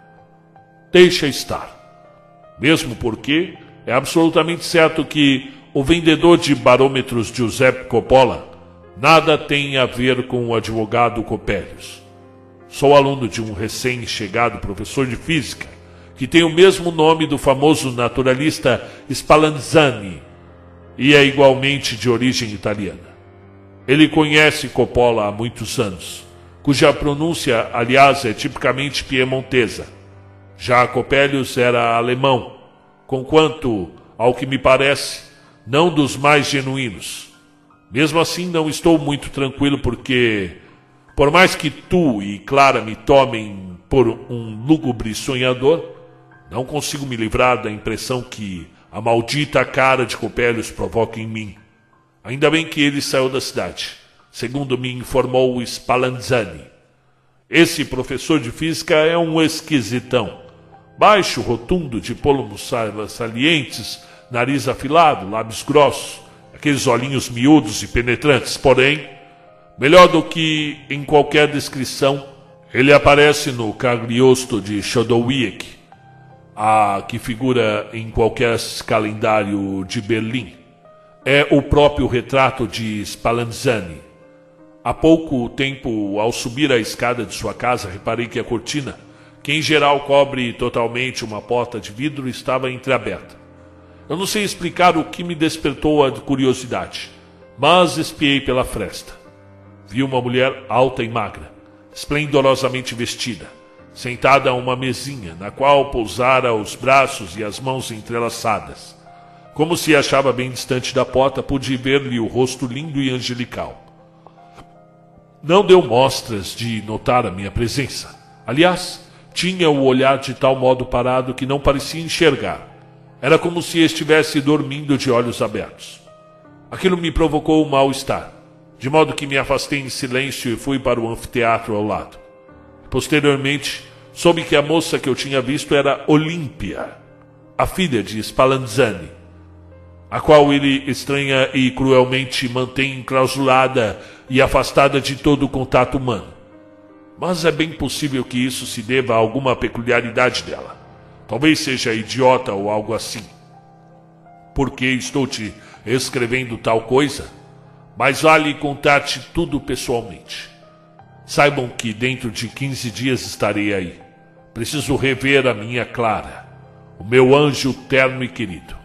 Deixa estar. Mesmo porque é absolutamente certo que o vendedor de barômetros Giuseppe Coppola nada tem a ver com o advogado Copélios. Sou aluno de um recém-chegado professor de física, que tem o mesmo nome do famoso naturalista Spallanzani e é igualmente de origem italiana. Ele conhece Coppola há muitos anos, cuja pronúncia, aliás, é tipicamente piemontesa. Já Copélios era alemão, conquanto, ao que me parece, não dos mais genuínos. Mesmo assim, não estou muito tranquilo porque por mais que tu e Clara me tomem por um lúgubre sonhador, não consigo me livrar da impressão que a maldita cara de Copélios provoca em mim. Ainda bem que ele saiu da cidade, segundo me informou Spallanzani. Esse professor de física é um esquisitão. Baixo, rotundo, de pólumos salientes, nariz afilado, lábios grossos, aqueles olhinhos miúdos e penetrantes, porém, Melhor do que em qualquer descrição, ele aparece no Cagliostro de Chodowiecki, a que figura em qualquer calendário de Berlim. É o próprio retrato de Spallanzani. Há pouco tempo, ao subir a escada de sua casa, reparei que a cortina, que em geral cobre totalmente uma porta de vidro, estava entreaberta. Eu não sei explicar o que me despertou a curiosidade, mas espiei pela fresta vi uma mulher alta e magra, esplendorosamente vestida, sentada a uma mesinha, na qual pousara os braços e as mãos entrelaçadas. Como se achava bem distante da porta, pude ver-lhe o rosto lindo e angelical. Não deu mostras de notar a minha presença. Aliás, tinha o olhar de tal modo parado que não parecia enxergar. Era como se estivesse dormindo de olhos abertos. Aquilo me provocou um mal-estar de modo que me afastei em silêncio e fui para o anfiteatro ao lado. Posteriormente, soube que a moça que eu tinha visto era Olímpia, a filha de Spallanzani, a qual ele estranha e cruelmente mantém enclausulada e afastada de todo o contato humano. Mas é bem possível que isso se deva a alguma peculiaridade dela. Talvez seja idiota ou algo assim. Por que estou te escrevendo tal coisa? mas vale contar-te tudo pessoalmente. Saibam que dentro de 15 dias estarei aí. Preciso rever a minha Clara, o meu anjo terno e querido.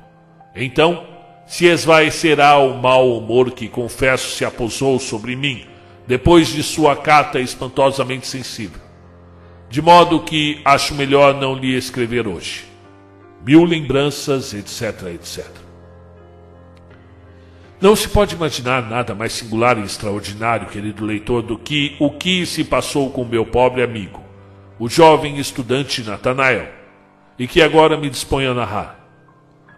Então, se esvaecerá o mau humor que confesso se apossou sobre mim, depois de sua carta espantosamente sensível. De modo que acho melhor não lhe escrever hoje. Mil lembranças, etc, etc. Não se pode imaginar nada mais singular e extraordinário, querido leitor, do que o que se passou com meu pobre amigo, o jovem estudante Natanael, e que agora me disponho a narrar.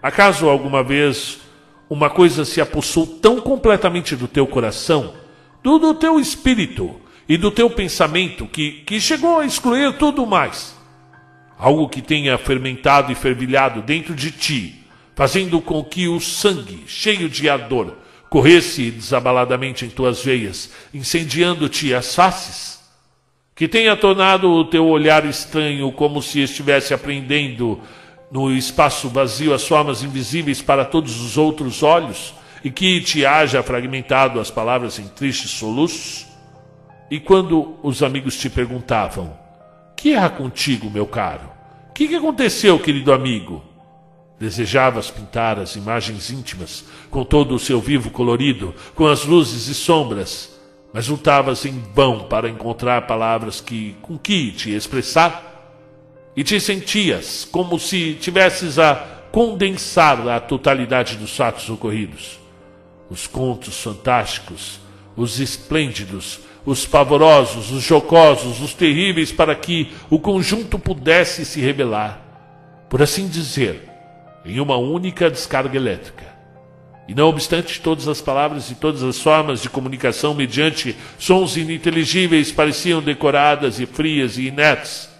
Acaso alguma vez uma coisa se apossou tão completamente do teu coração, do, do teu espírito e do teu pensamento, que, que chegou a excluir tudo mais? Algo que tenha fermentado e fervilhado dentro de ti, fazendo com que o sangue, cheio de ardor, corresse desabaladamente em tuas veias, incendiando-te as faces? Que tenha tornado o teu olhar estranho, como se estivesse aprendendo no espaço vazio as formas invisíveis para todos os outros olhos, e que te haja fragmentado as palavras em tristes soluços? E quando os amigos te perguntavam: Que há contigo, meu caro? O que, que aconteceu, querido amigo? Desejavas pintar as imagens íntimas, com todo o seu vivo colorido, com as luzes e sombras, mas lutavas em vão para encontrar palavras que com que te expressar? E te sentias como se tivesses a condensar a totalidade dos fatos ocorridos. Os contos fantásticos, os esplêndidos, os pavorosos, os jocosos, os terríveis, para que o conjunto pudesse se revelar, por assim dizer, em uma única descarga elétrica. E não obstante todas as palavras e todas as formas de comunicação mediante sons ininteligíveis pareciam decoradas e frias e inertes,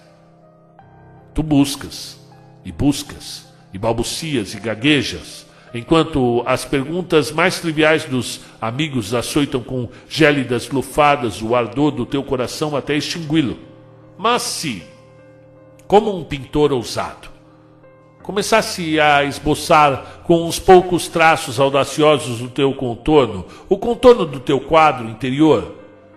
tu buscas e buscas e balbucias e gaguejas, enquanto as perguntas mais triviais dos amigos açoitam com gélidas lufadas o ardor do teu coração até extingui-lo. Mas se, como um pintor ousado, começasse a esboçar com uns poucos traços audaciosos o teu contorno, o contorno do teu quadro interior,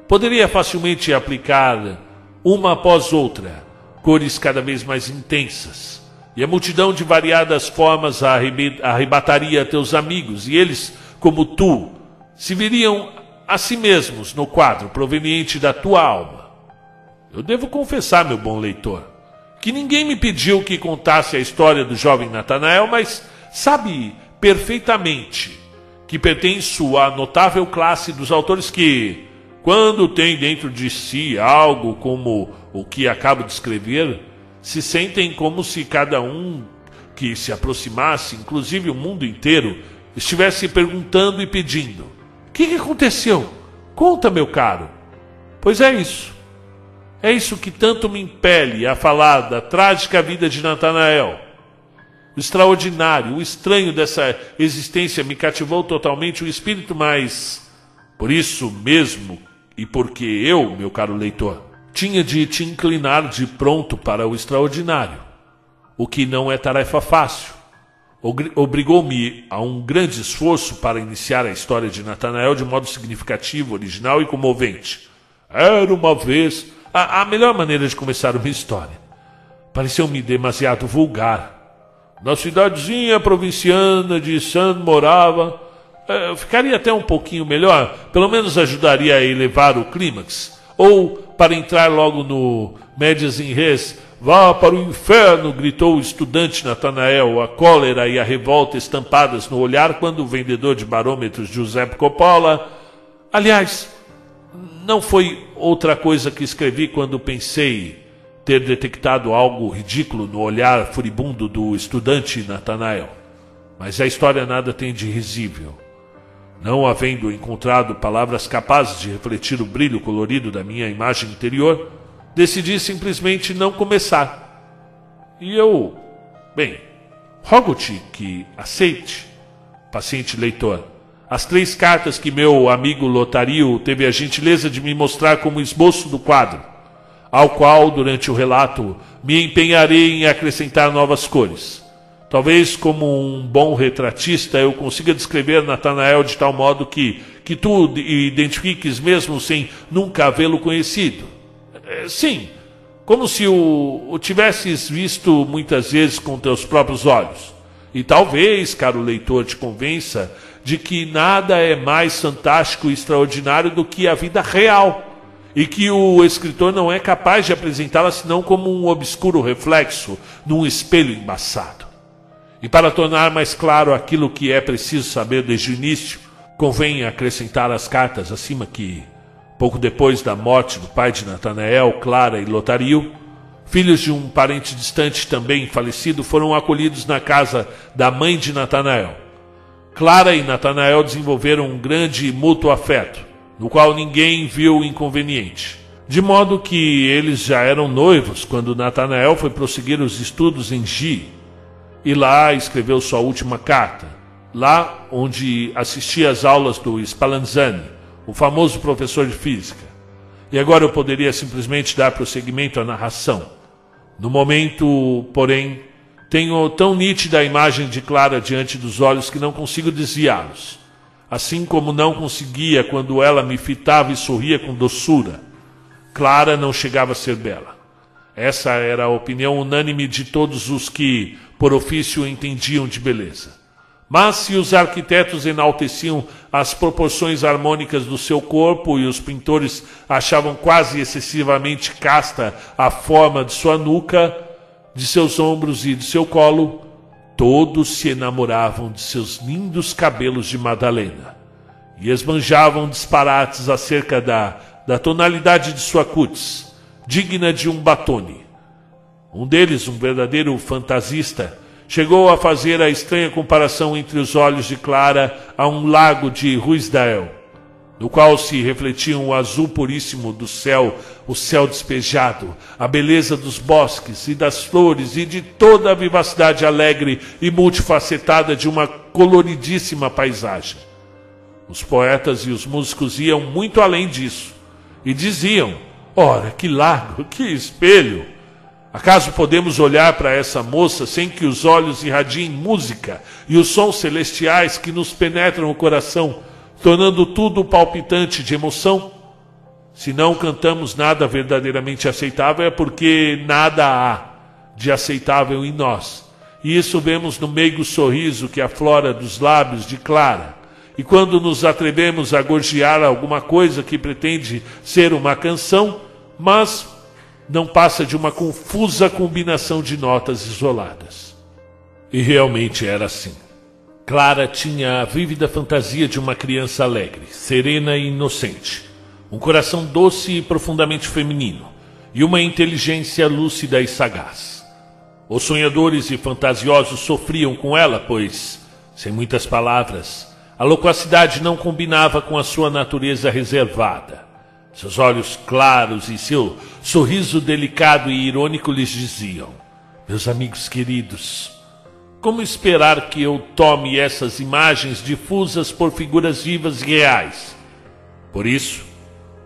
poderia facilmente aplicar uma após outra cores cada vez mais intensas. E a multidão de variadas formas arrebataria teus amigos, e eles, como tu, se viriam a si mesmos no quadro proveniente da tua alma. Eu devo confessar, meu bom leitor, que ninguém me pediu que contasse a história do jovem Natanael, mas sabe perfeitamente que pertenço à notável classe dos autores que, quando tem dentro de si algo como o que acabo de escrever, se sentem como se cada um que se aproximasse, inclusive o mundo inteiro, estivesse perguntando e pedindo: O que, que aconteceu? Conta, meu caro. Pois é isso. É isso que tanto me impele a falar da trágica vida de Natanael. O extraordinário, o estranho dessa existência me cativou totalmente o espírito, mas por isso mesmo e porque eu, meu caro leitor, tinha de te inclinar de pronto para o extraordinário, o que não é tarefa fácil. Obrigou-me a um grande esforço para iniciar a história de Natanael de modo significativo, original e comovente. Era uma vez a, a melhor maneira de começar uma história. Pareceu-me demasiado vulgar. Na cidadezinha provinciana de San morava é, ficaria até um pouquinho melhor, pelo menos ajudaria a elevar o clímax. Ou, para entrar logo no Médias em Res, vá para o inferno, gritou o estudante Natanael, a cólera e a revolta estampadas no olhar quando o vendedor de barômetros Giuseppe Coppola. Aliás, não foi outra coisa que escrevi quando pensei ter detectado algo ridículo no olhar furibundo do estudante Natanael. Mas a história nada tem de risível. Não havendo encontrado palavras capazes de refletir o brilho colorido da minha imagem interior, decidi simplesmente não começar. E eu, bem, rogo-te que aceite, paciente leitor, as três cartas que meu amigo Lotario teve a gentileza de me mostrar como esboço do quadro, ao qual, durante o relato, me empenharei em acrescentar novas cores. Talvez como um bom retratista eu consiga descrever Natanael de tal modo que, que tu identifiques mesmo sem nunca havê-lo conhecido. É, sim, como se o, o tivesses visto muitas vezes com teus próprios olhos. E talvez, caro leitor, te convença de que nada é mais fantástico e extraordinário do que a vida real. E que o escritor não é capaz de apresentá-la senão como um obscuro reflexo num espelho embaçado. E para tornar mais claro aquilo que é preciso saber desde o início, convém acrescentar as cartas acima que, pouco depois da morte do pai de Natanael, Clara e Lotario, filhos de um parente distante também falecido, foram acolhidos na casa da mãe de Natanael. Clara e Natanael desenvolveram um grande e mútuo afeto, no qual ninguém viu inconveniente. De modo que eles já eram noivos quando Natanael foi prosseguir os estudos em Gi, e lá escreveu sua última carta, lá onde assistia às aulas do Spallanzani, o famoso professor de física. E agora eu poderia simplesmente dar prosseguimento à narração. No momento, porém, tenho tão nítida a imagem de Clara diante dos olhos que não consigo desviá-los. Assim como não conseguia quando ela me fitava e sorria com doçura. Clara não chegava a ser bela. Essa era a opinião unânime de todos os que, por ofício, entendiam de beleza. Mas se os arquitetos enalteciam as proporções harmônicas do seu corpo e os pintores achavam quase excessivamente casta a forma de sua nuca, de seus ombros e de seu colo, todos se enamoravam de seus lindos cabelos de Madalena e esbanjavam disparates acerca da, da tonalidade de sua cutis, digna de um batone. Um deles, um verdadeiro fantasista, chegou a fazer a estranha comparação entre os olhos de Clara a um lago de Ruisdael, no qual se refletiam o azul puríssimo do céu, o céu despejado, a beleza dos bosques e das flores e de toda a vivacidade alegre e multifacetada de uma coloridíssima paisagem. Os poetas e os músicos iam muito além disso e diziam: Ora, que lago, que espelho! Acaso podemos olhar para essa moça sem que os olhos irradiem música e os sons celestiais que nos penetram o coração, tornando tudo palpitante de emoção? Se não cantamos nada verdadeiramente aceitável é porque nada há de aceitável em nós. E isso vemos no meigo sorriso que aflora dos lábios de Clara. E quando nos atrevemos a gorjear alguma coisa que pretende ser uma canção, mas não passa de uma confusa combinação de notas isoladas. E realmente era assim. Clara tinha a vívida fantasia de uma criança alegre, serena e inocente, um coração doce e profundamente feminino, e uma inteligência lúcida e sagaz. Os sonhadores e fantasiosos sofriam com ela, pois, sem muitas palavras, a loquacidade não combinava com a sua natureza reservada. Seus olhos claros e seu sorriso delicado e irônico lhes diziam: Meus amigos queridos, como esperar que eu tome essas imagens difusas por figuras vivas e reais? Por isso,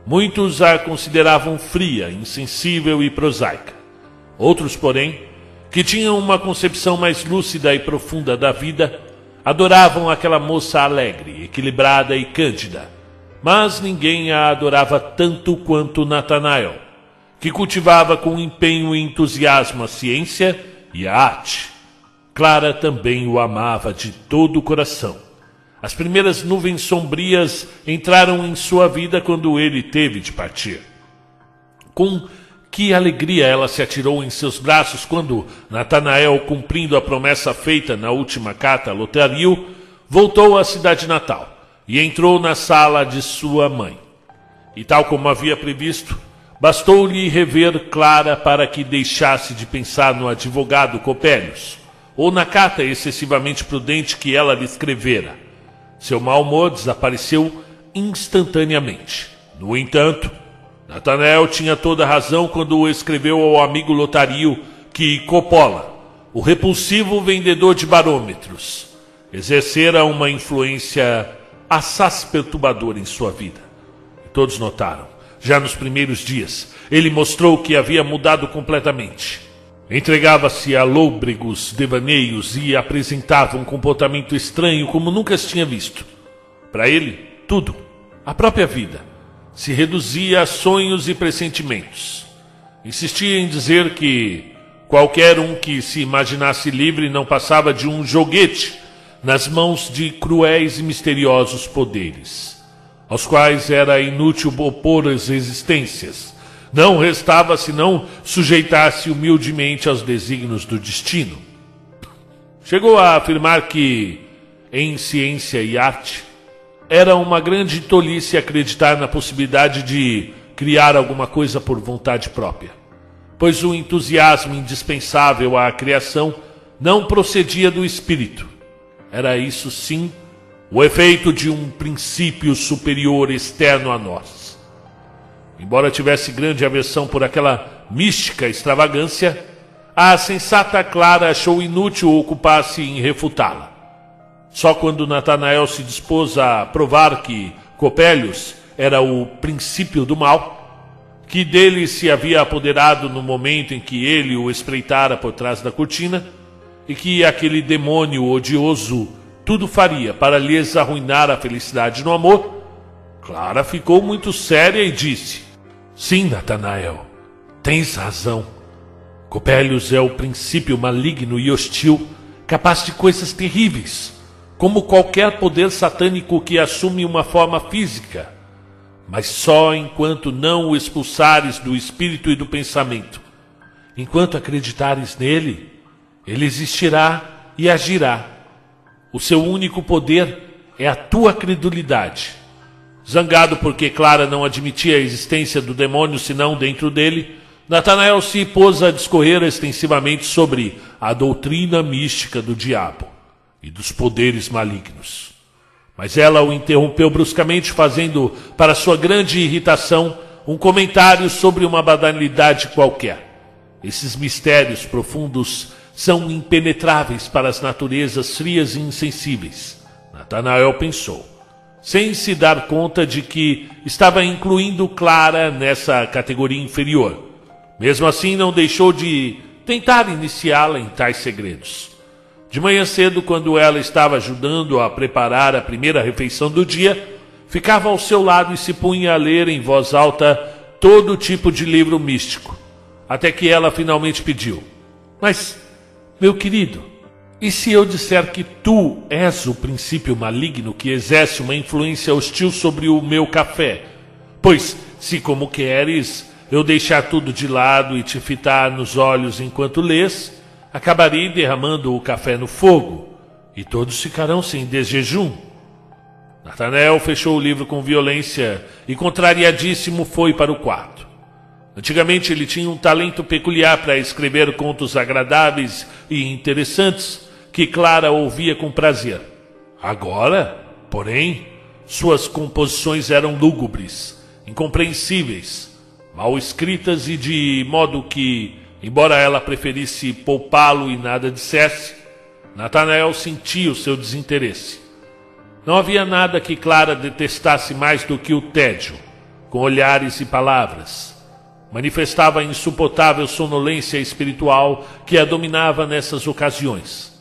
muitos a consideravam fria, insensível e prosaica. Outros, porém, que tinham uma concepção mais lúcida e profunda da vida, adoravam aquela moça alegre, equilibrada e cândida mas ninguém a adorava tanto quanto Natanael, que cultivava com empenho e entusiasmo a ciência e a arte. Clara também o amava de todo o coração. As primeiras nuvens sombrias entraram em sua vida quando ele teve de partir. Com que alegria ela se atirou em seus braços quando Natanael, cumprindo a promessa feita na última carta a Lotario, voltou à cidade natal e entrou na sala de sua mãe. E tal como havia previsto, bastou-lhe rever Clara para que deixasse de pensar no advogado Copélios, ou na carta excessivamente prudente que ela lhe escrevera. Seu mau humor desapareceu instantaneamente. No entanto, Natanael tinha toda razão quando escreveu ao amigo Lotario que Coppola, o repulsivo vendedor de barômetros, exercera uma influência assaz perturbador em sua vida. Todos notaram. Já nos primeiros dias, ele mostrou que havia mudado completamente. Entregava-se a lôbregos devaneios e apresentava um comportamento estranho como nunca se tinha visto. Para ele, tudo, a própria vida, se reduzia a sonhos e pressentimentos. Insistia em dizer que qualquer um que se imaginasse livre não passava de um joguete nas mãos de cruéis e misteriosos poderes, aos quais era inútil opor as resistências. Não restava senão sujeitar-se humildemente aos desígnios do destino. Chegou a afirmar que, em ciência e arte, era uma grande tolice acreditar na possibilidade de criar alguma coisa por vontade própria, pois o entusiasmo indispensável à criação não procedia do espírito. Era isso sim o efeito de um princípio superior externo a nós. Embora tivesse grande aversão por aquela mística extravagância, a sensata Clara achou inútil ocupar-se em refutá-la. Só quando Natanael se dispôs a provar que Copélios era o princípio do mal, que dele se havia apoderado no momento em que ele o espreitara por trás da cortina, e que aquele demônio odioso tudo faria para lhes arruinar a felicidade no amor, Clara ficou muito séria e disse: Sim, Natanael, tens razão. Copélios é o princípio maligno e hostil, capaz de coisas terríveis como qualquer poder satânico que assume uma forma física, mas só enquanto não o expulsares do espírito e do pensamento. Enquanto acreditares nele, ele existirá e agirá. O seu único poder é a tua credulidade. Zangado porque Clara não admitia a existência do demônio senão dentro dele, Natanael se pôs a discorrer extensivamente sobre a doutrina mística do diabo e dos poderes malignos. Mas ela o interrompeu bruscamente, fazendo, para sua grande irritação, um comentário sobre uma banalidade qualquer. Esses mistérios profundos são impenetráveis para as naturezas frias e insensíveis. Natanael pensou, sem se dar conta de que estava incluindo Clara nessa categoria inferior. Mesmo assim, não deixou de tentar iniciá-la em tais segredos. De manhã cedo, quando ela estava ajudando a preparar a primeira refeição do dia, ficava ao seu lado e se punha a ler em voz alta todo tipo de livro místico, até que ela finalmente pediu: Mas, meu querido, e se eu disser que tu és o princípio maligno que exerce uma influência hostil sobre o meu café? Pois, se como queres eu deixar tudo de lado e te fitar nos olhos enquanto lês, acabarei derramando o café no fogo, e todos ficarão sem desjejum. Nathanael fechou o livro com violência e, contrariadíssimo, foi para o quarto. Antigamente ele tinha um talento peculiar para escrever contos agradáveis e interessantes que Clara ouvia com prazer. Agora, porém, suas composições eram lúgubres, incompreensíveis, mal escritas e de modo que Embora ela preferisse poupá-lo e nada dissesse, Natanael sentia o seu desinteresse. Não havia nada que Clara detestasse mais do que o tédio, com olhares e palavras. Manifestava a insuportável sonolência espiritual que a dominava nessas ocasiões.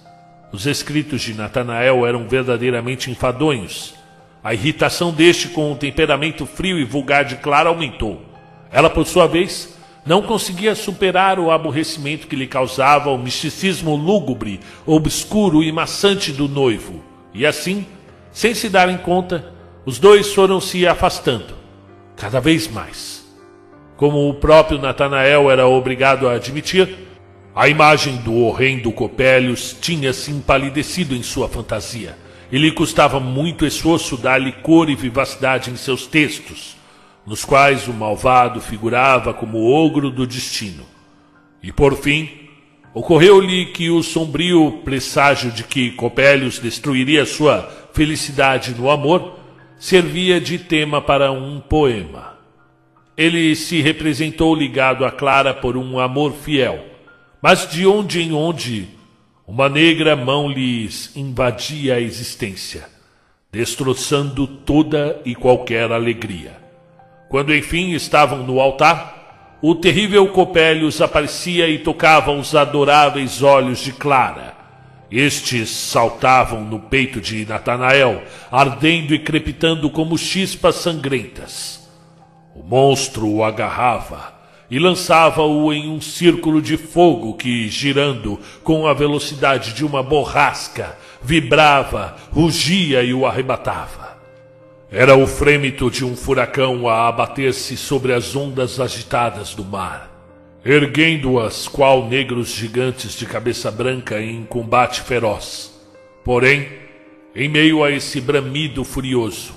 Os escritos de Natanael eram verdadeiramente enfadonhos. A irritação deste com o temperamento frio e vulgar de Clara aumentou. Ela, por sua vez, não conseguia superar o aborrecimento que lhe causava o misticismo lúgubre, obscuro e maçante do noivo. E assim, sem se darem conta, os dois foram se afastando, cada vez mais. Como o próprio Natanael era obrigado a admitir, a imagem do horrendo Copélios tinha se empalidecido em sua fantasia, e lhe custava muito esforço dar-lhe cor e vivacidade em seus textos nos quais o malvado figurava como ogro do destino. E por fim, ocorreu-lhe que o sombrio presságio de que Copélios destruiria sua felicidade no amor servia de tema para um poema. Ele se representou ligado a Clara por um amor fiel, mas de onde em onde uma negra mão lhes invadia a existência, destroçando toda e qualquer alegria. Quando enfim estavam no altar, o terrível Copélios aparecia e tocava os adoráveis olhos de Clara. Estes saltavam no peito de Natanael, ardendo e crepitando como chispas sangrentas. O monstro o agarrava e lançava-o em um círculo de fogo que, girando com a velocidade de uma borrasca, vibrava, rugia e o arrebatava. Era o frêmito de um furacão a abater-se sobre as ondas agitadas do mar, erguendo-as qual negros gigantes de cabeça branca em combate feroz. Porém, em meio a esse bramido furioso,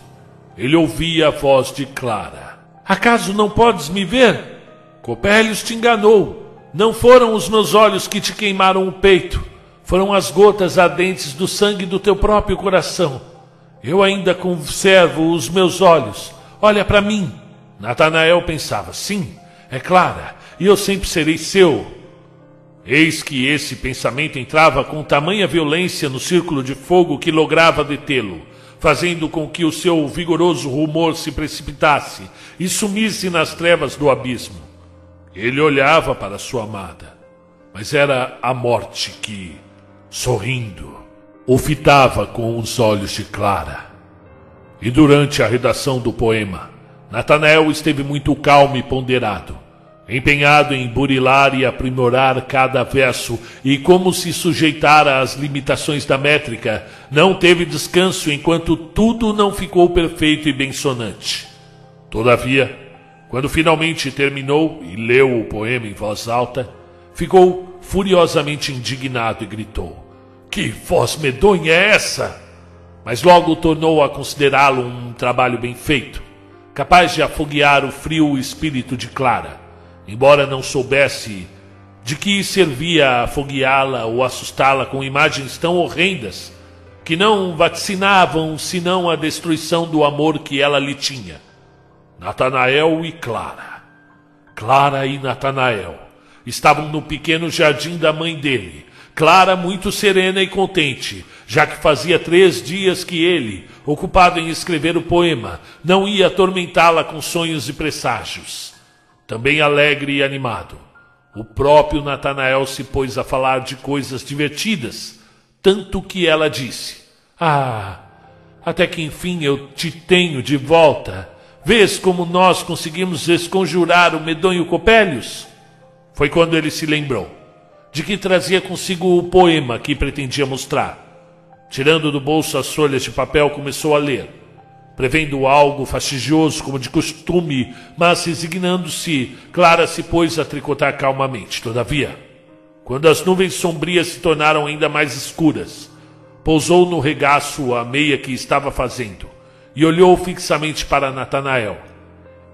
ele ouvia a voz de Clara. Acaso não podes me ver? Copélios te enganou. Não foram os meus olhos que te queimaram o peito, foram as gotas ardentes do sangue do teu próprio coração. Eu ainda conservo os meus olhos. Olha para mim. Natanael pensava: sim, é Clara, e eu sempre serei seu. Eis que esse pensamento entrava com tamanha violência no círculo de fogo que lograva detê-lo, fazendo com que o seu vigoroso rumor se precipitasse e sumisse nas trevas do abismo. Ele olhava para sua amada, mas era a morte que, sorrindo, o fitava com os olhos de Clara. E durante a redação do poema, Natanael esteve muito calmo e ponderado empenhado em burilar e aprimorar cada verso, e como se sujeitara às limitações da métrica, não teve descanso enquanto tudo não ficou perfeito e bem-sonante. Todavia, quando finalmente terminou e leu o poema em voz alta, ficou furiosamente indignado e gritou: Que voz medonha é essa? Mas logo tornou a considerá-lo um trabalho bem feito, capaz de afoguear o frio espírito de Clara embora não soubesse de que servia afogueá-la ou assustá-la com imagens tão horrendas que não vaticinavam senão a destruição do amor que ela lhe tinha. Natanael e Clara. Clara e Natanael estavam no pequeno jardim da mãe dele. Clara muito serena e contente, já que fazia três dias que ele, ocupado em escrever o poema, não ia atormentá-la com sonhos e presságios também alegre e animado. O próprio Natanael se pôs a falar de coisas divertidas, tanto que ela disse: Ah, até que enfim eu te tenho de volta. Vês como nós conseguimos desconjurar o medonho Copélios? Foi quando ele se lembrou de que trazia consigo o poema que pretendia mostrar. Tirando do bolso as folhas de papel, começou a ler prevendo algo fastidioso como de costume, mas resignando-se, Clara se pôs a tricotar calmamente. Todavia, quando as nuvens sombrias se tornaram ainda mais escuras, pousou no regaço a meia que estava fazendo e olhou fixamente para Natanael.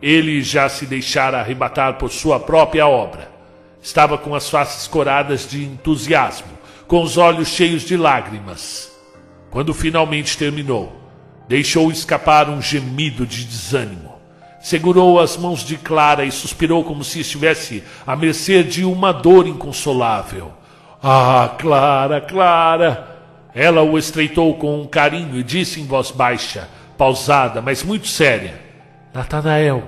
Ele já se deixara arrebatar por sua própria obra. Estava com as faces coradas de entusiasmo, com os olhos cheios de lágrimas. Quando finalmente terminou, Deixou escapar um gemido de desânimo. Segurou as mãos de Clara e suspirou como se estivesse à mercê de uma dor inconsolável. Ah, Clara, Clara! Ela o estreitou com um carinho e disse em voz baixa, pausada, mas muito séria: Natanael,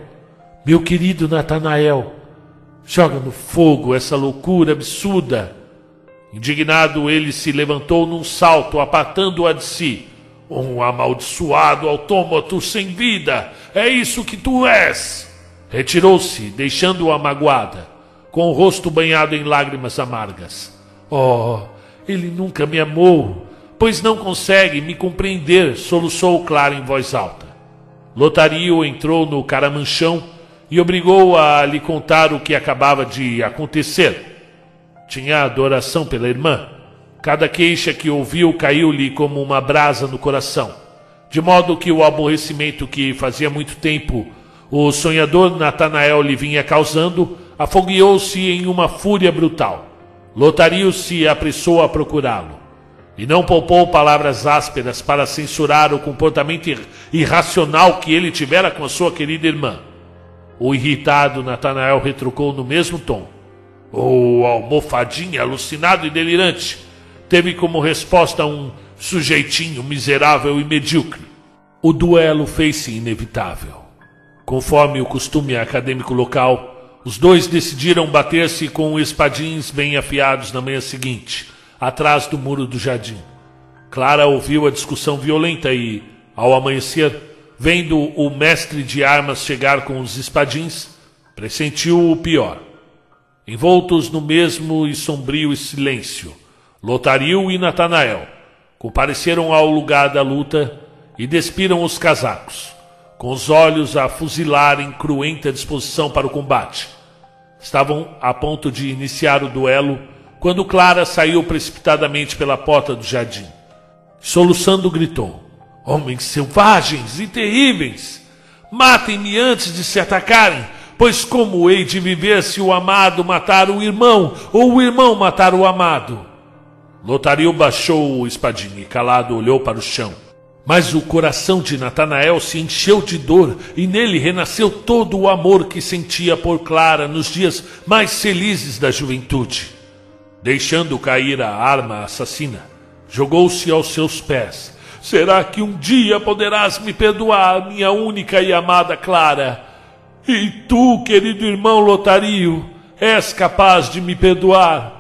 meu querido Natanael, joga no fogo essa loucura absurda. Indignado, ele se levantou num salto, apartando-a de si um amaldiçoado autômato sem vida, é isso que tu és. Retirou-se, deixando-a magoada, com o rosto banhado em lágrimas amargas. Oh, ele nunca me amou, pois não consegue me compreender, soluçou Clara em voz alta. Lotario entrou no caramanchão e obrigou a lhe contar o que acabava de acontecer. Tinha adoração pela irmã Cada queixa que ouviu caiu-lhe como uma brasa no coração, de modo que o aborrecimento que fazia muito tempo o sonhador Natanael lhe vinha causando afogueou-se em uma fúria brutal. Lotario se apressou a procurá-lo e não poupou palavras ásperas para censurar o comportamento irracional que ele tivera com a sua querida irmã. O irritado Natanael retrucou no mesmo tom. O oh, almofadinha alucinado e delirante teve como resposta um sujeitinho miserável e medíocre. O duelo fez-se inevitável. Conforme o costume acadêmico local, os dois decidiram bater-se com espadins bem afiados na manhã seguinte, atrás do muro do jardim. Clara ouviu a discussão violenta e, ao amanhecer, vendo o mestre de armas chegar com os espadins, pressentiu o pior. Envoltos no mesmo e sombrio silêncio, Lotario e Natanael compareceram ao lugar da luta e despiram os casacos, com os olhos a fuzilar em cruenta disposição para o combate. Estavam a ponto de iniciar o duelo quando Clara saiu precipitadamente pela porta do jardim. Soluçando, gritou: Homens selvagens e terríveis! Matem-me antes de se atacarem, pois como hei de viver se o amado matar o irmão, ou o irmão matar o amado? Lotario baixou o espadinho e calado olhou para o chão. Mas o coração de Natanael se encheu de dor e nele renasceu todo o amor que sentia por Clara nos dias mais felizes da juventude. Deixando cair a arma assassina, jogou-se aos seus pés. Será que um dia poderás me perdoar, minha única e amada Clara? E tu, querido irmão Lotario, és capaz de me perdoar?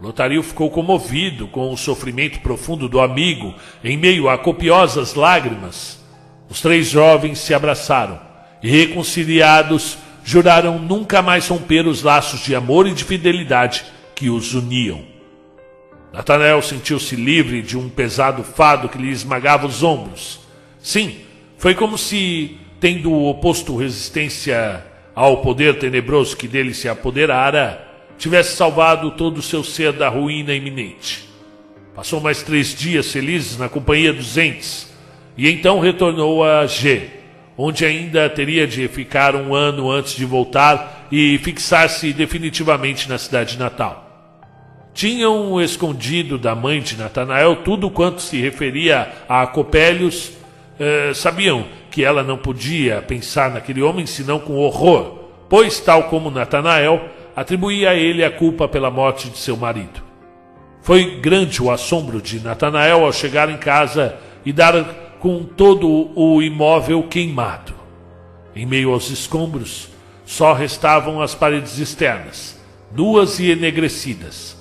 Lotario ficou comovido com o sofrimento profundo do amigo em meio a copiosas lágrimas. Os três jovens se abraçaram e, reconciliados, juraram nunca mais romper os laços de amor e de fidelidade que os uniam. Natanael sentiu-se livre de um pesado fado que lhe esmagava os ombros. Sim, foi como se, tendo oposto resistência ao poder tenebroso que dele se apoderara, tivesse salvado todo o seu ser da ruína iminente. Passou mais três dias felizes na companhia dos entes e então retornou a G, onde ainda teria de ficar um ano antes de voltar e fixar-se definitivamente na cidade natal. Tinham escondido da mãe de Natanael tudo quanto se referia a Copélios. Eh, sabiam que ela não podia pensar naquele homem senão com horror, pois, tal como Natanael, atribuía a ele a culpa pela morte de seu marido. Foi grande o assombro de Natanael ao chegar em casa e dar com todo o imóvel queimado. Em meio aos escombros, só restavam as paredes externas, nuas e enegrecidas.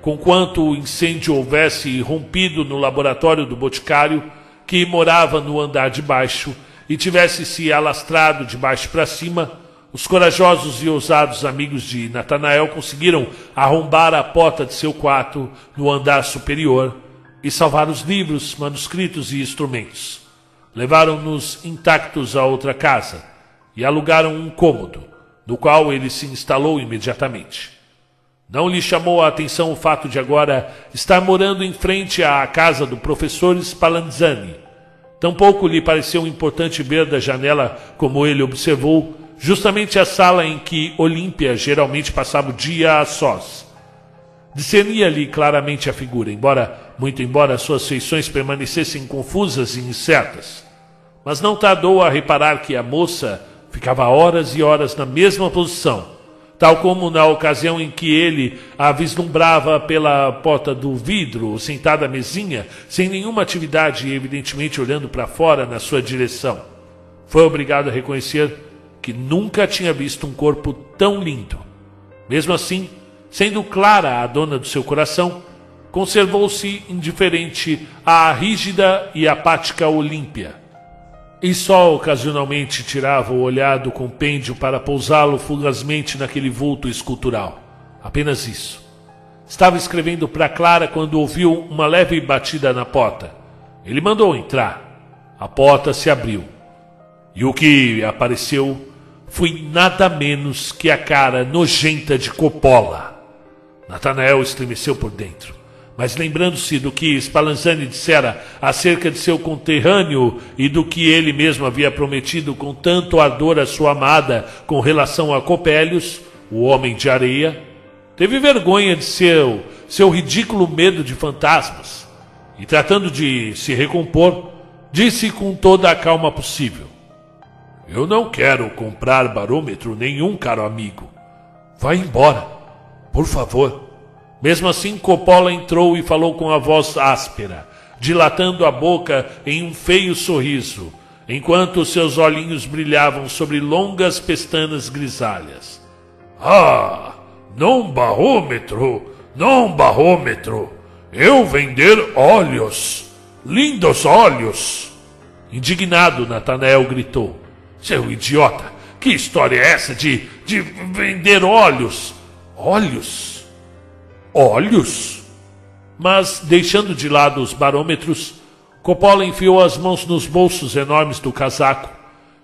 Conquanto o incêndio houvesse rompido no laboratório do boticário, que morava no andar de baixo, e tivesse se alastrado de baixo para cima, os corajosos e ousados amigos de Natanael conseguiram arrombar a porta de seu quarto no andar superior e salvar os livros, manuscritos e instrumentos. Levaram-nos intactos a outra casa e alugaram um cômodo, no qual ele se instalou imediatamente. Não lhe chamou a atenção o fato de agora estar morando em frente à casa do professor Spallanzani. Tampouco lhe pareceu importante ver da janela, como ele observou, justamente a sala em que Olímpia geralmente passava o dia a sós. Discernia-lhe claramente a figura, embora, muito embora suas feições permanecessem confusas e incertas. Mas não tardou a reparar que a moça ficava horas e horas na mesma posição, tal como na ocasião em que ele a vislumbrava pela porta do vidro, sentada à mesinha, sem nenhuma atividade e evidentemente olhando para fora na sua direção. Foi obrigado a reconhecer que nunca tinha visto um corpo tão lindo. Mesmo assim, sendo Clara a dona do seu coração, conservou-se indiferente à rígida e apática Olímpia. E só ocasionalmente tirava o olhar do compêndio para pousá-lo fugazmente naquele vulto escultural. Apenas isso. Estava escrevendo para Clara quando ouviu uma leve batida na porta. Ele mandou entrar. A porta se abriu. E o que apareceu foi nada menos que a cara nojenta de Coppola. Natanael estremeceu por dentro, mas lembrando-se do que Spallanzani dissera acerca de seu conterrâneo e do que ele mesmo havia prometido com tanto ardor à sua amada com relação a Copélios, o homem de areia, teve vergonha de seu, seu ridículo medo de fantasmas e, tratando de se recompor, disse com toda a calma possível: eu não quero comprar barômetro nenhum, caro amigo. Vá embora, por favor. Mesmo assim, Coppola entrou e falou com a voz áspera, dilatando a boca em um feio sorriso, enquanto seus olhinhos brilhavam sobre longas pestanas grisalhas. Ah, não barômetro, não barômetro. Eu vender olhos, lindos olhos. Indignado, Natanael gritou. Seu idiota! Que história é essa de, de vender olhos? Olhos? Olhos? Mas, deixando de lado os barômetros, Coppola enfiou as mãos nos bolsos enormes do casaco,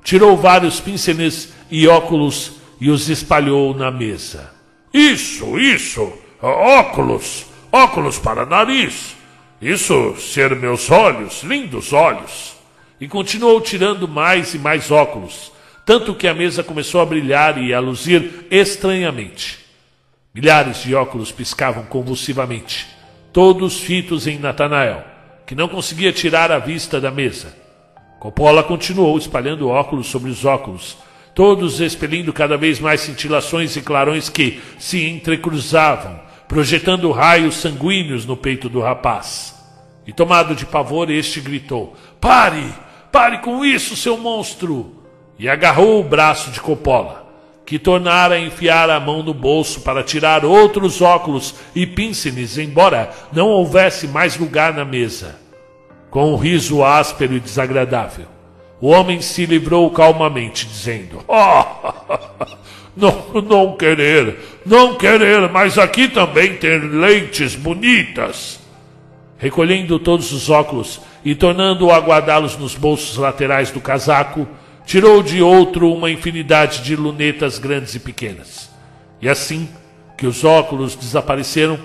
tirou vários pínceles e óculos e os espalhou na mesa. Isso, isso! Óculos! Óculos para nariz! Isso ser meus olhos, lindos olhos! E continuou tirando mais e mais óculos, tanto que a mesa começou a brilhar e a luzir estranhamente. Milhares de óculos piscavam convulsivamente, todos fitos em Natanael, que não conseguia tirar a vista da mesa. Coppola continuou espalhando óculos sobre os óculos, todos expelindo cada vez mais cintilações e clarões que se entrecruzavam, projetando raios sanguíneos no peito do rapaz. E tomado de pavor, este gritou: Pare! Pare com isso, seu monstro! E agarrou o braço de Coppola, que tornara a enfiar a mão no bolso para tirar outros óculos e pínceles, embora não houvesse mais lugar na mesa. Com um riso áspero e desagradável, o homem se livrou calmamente, dizendo: Oh, não, não querer, não querer, mas aqui também tem lentes bonitas. Recolhendo todos os óculos e tornando-o a guardá-los nos bolsos laterais do casaco, tirou de outro uma infinidade de lunetas grandes e pequenas. E assim que os óculos desapareceram,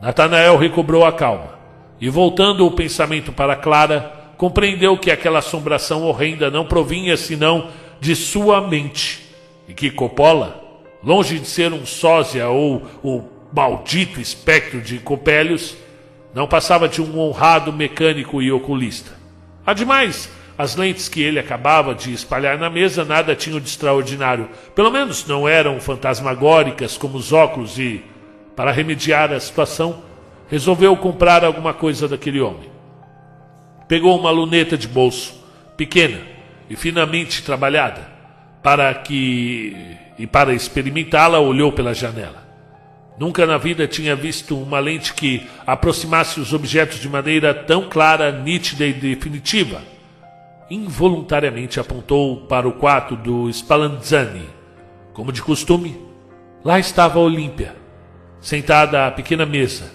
Natanael recobrou a calma e, voltando o pensamento para Clara, compreendeu que aquela assombração horrenda não provinha senão de sua mente, e que Coppola, longe de ser um sósia ou o maldito espectro de Copélios, não passava de um honrado mecânico e oculista. Ademais, as lentes que ele acabava de espalhar na mesa nada tinham de extraordinário. Pelo menos não eram fantasmagóricas como os óculos e, para remediar a situação, resolveu comprar alguma coisa daquele homem. Pegou uma luneta de bolso, pequena e finamente trabalhada, para que e para experimentá-la olhou pela janela. Nunca na vida tinha visto uma lente que aproximasse os objetos de maneira tão clara, nítida e definitiva. Involuntariamente apontou para o quarto do Spallanzani. Como de costume, lá estava a Olímpia, sentada à pequena mesa,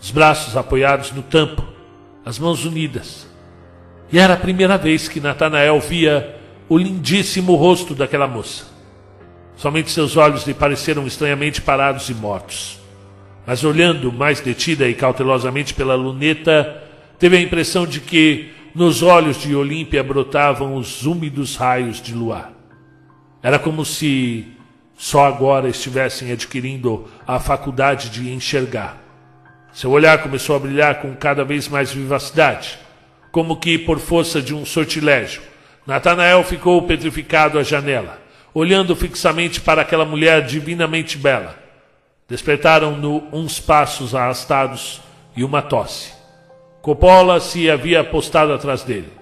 os braços apoiados no tampo, as mãos unidas. E era a primeira vez que Natanael via o lindíssimo rosto daquela moça. Somente seus olhos lhe pareceram estranhamente parados e mortos. Mas olhando mais detida e cautelosamente pela luneta, teve a impressão de que nos olhos de Olímpia brotavam os úmidos raios de luar. Era como se só agora estivessem adquirindo a faculdade de enxergar. Seu olhar começou a brilhar com cada vez mais vivacidade, como que por força de um sortilégio. Natanael ficou petrificado à janela, olhando fixamente para aquela mulher divinamente bela. Despertaram-no uns passos arrastados e uma tosse. Coppola se havia apostado atrás dele.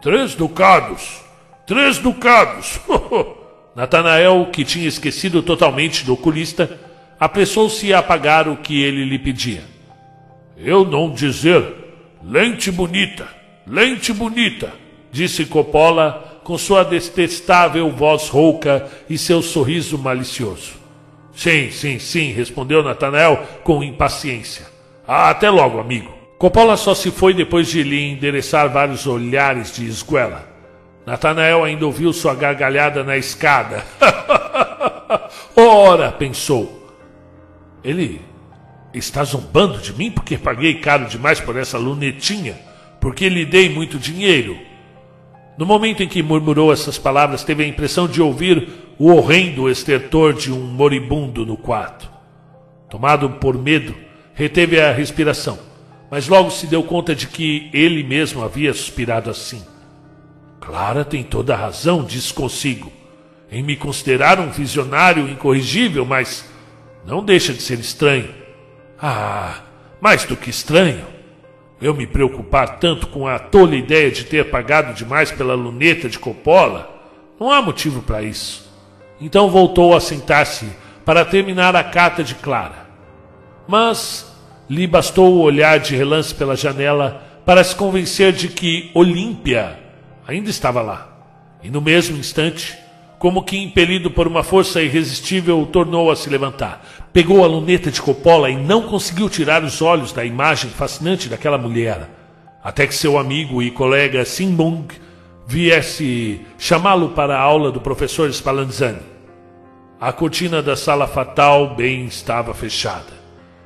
Três ducados! Três ducados! Natanael, que tinha esquecido totalmente do oculista, apressou-se a pagar o que ele lhe pedia. Eu não dizer lente bonita, lente bonita, disse Coppola com sua detestável voz rouca e seu sorriso malicioso. Sim, sim, sim, respondeu Natanael com impaciência. Ah, até logo, amigo. Coppola só se foi depois de lhe endereçar vários olhares de esguela. Natanael ainda ouviu sua gargalhada na escada. Ora, pensou. Ele Está zombando de mim porque paguei caro demais por essa lunetinha? Porque lhe dei muito dinheiro? No momento em que murmurou essas palavras, teve a impressão de ouvir o horrendo estertor de um moribundo no quarto. Tomado por medo, reteve a respiração, mas logo se deu conta de que ele mesmo havia suspirado assim. Clara tem toda a razão, disse consigo, em me considerar um visionário incorrigível, mas não deixa de ser estranho ah, mais do que estranho. Eu me preocupar tanto com a tola ideia de ter pagado demais pela luneta de Coppola? Não há motivo para isso. Então voltou a sentar-se para terminar a carta de Clara. Mas lhe bastou o olhar de relance pela janela para se convencer de que Olímpia ainda estava lá. E no mesmo instante, como que impelido por uma força irresistível, tornou a se levantar. Pegou a luneta de Coppola e não conseguiu tirar os olhos da imagem fascinante daquela mulher, até que seu amigo e colega Simbung viesse chamá-lo para a aula do professor Spallanzani. A cortina da sala fatal bem estava fechada,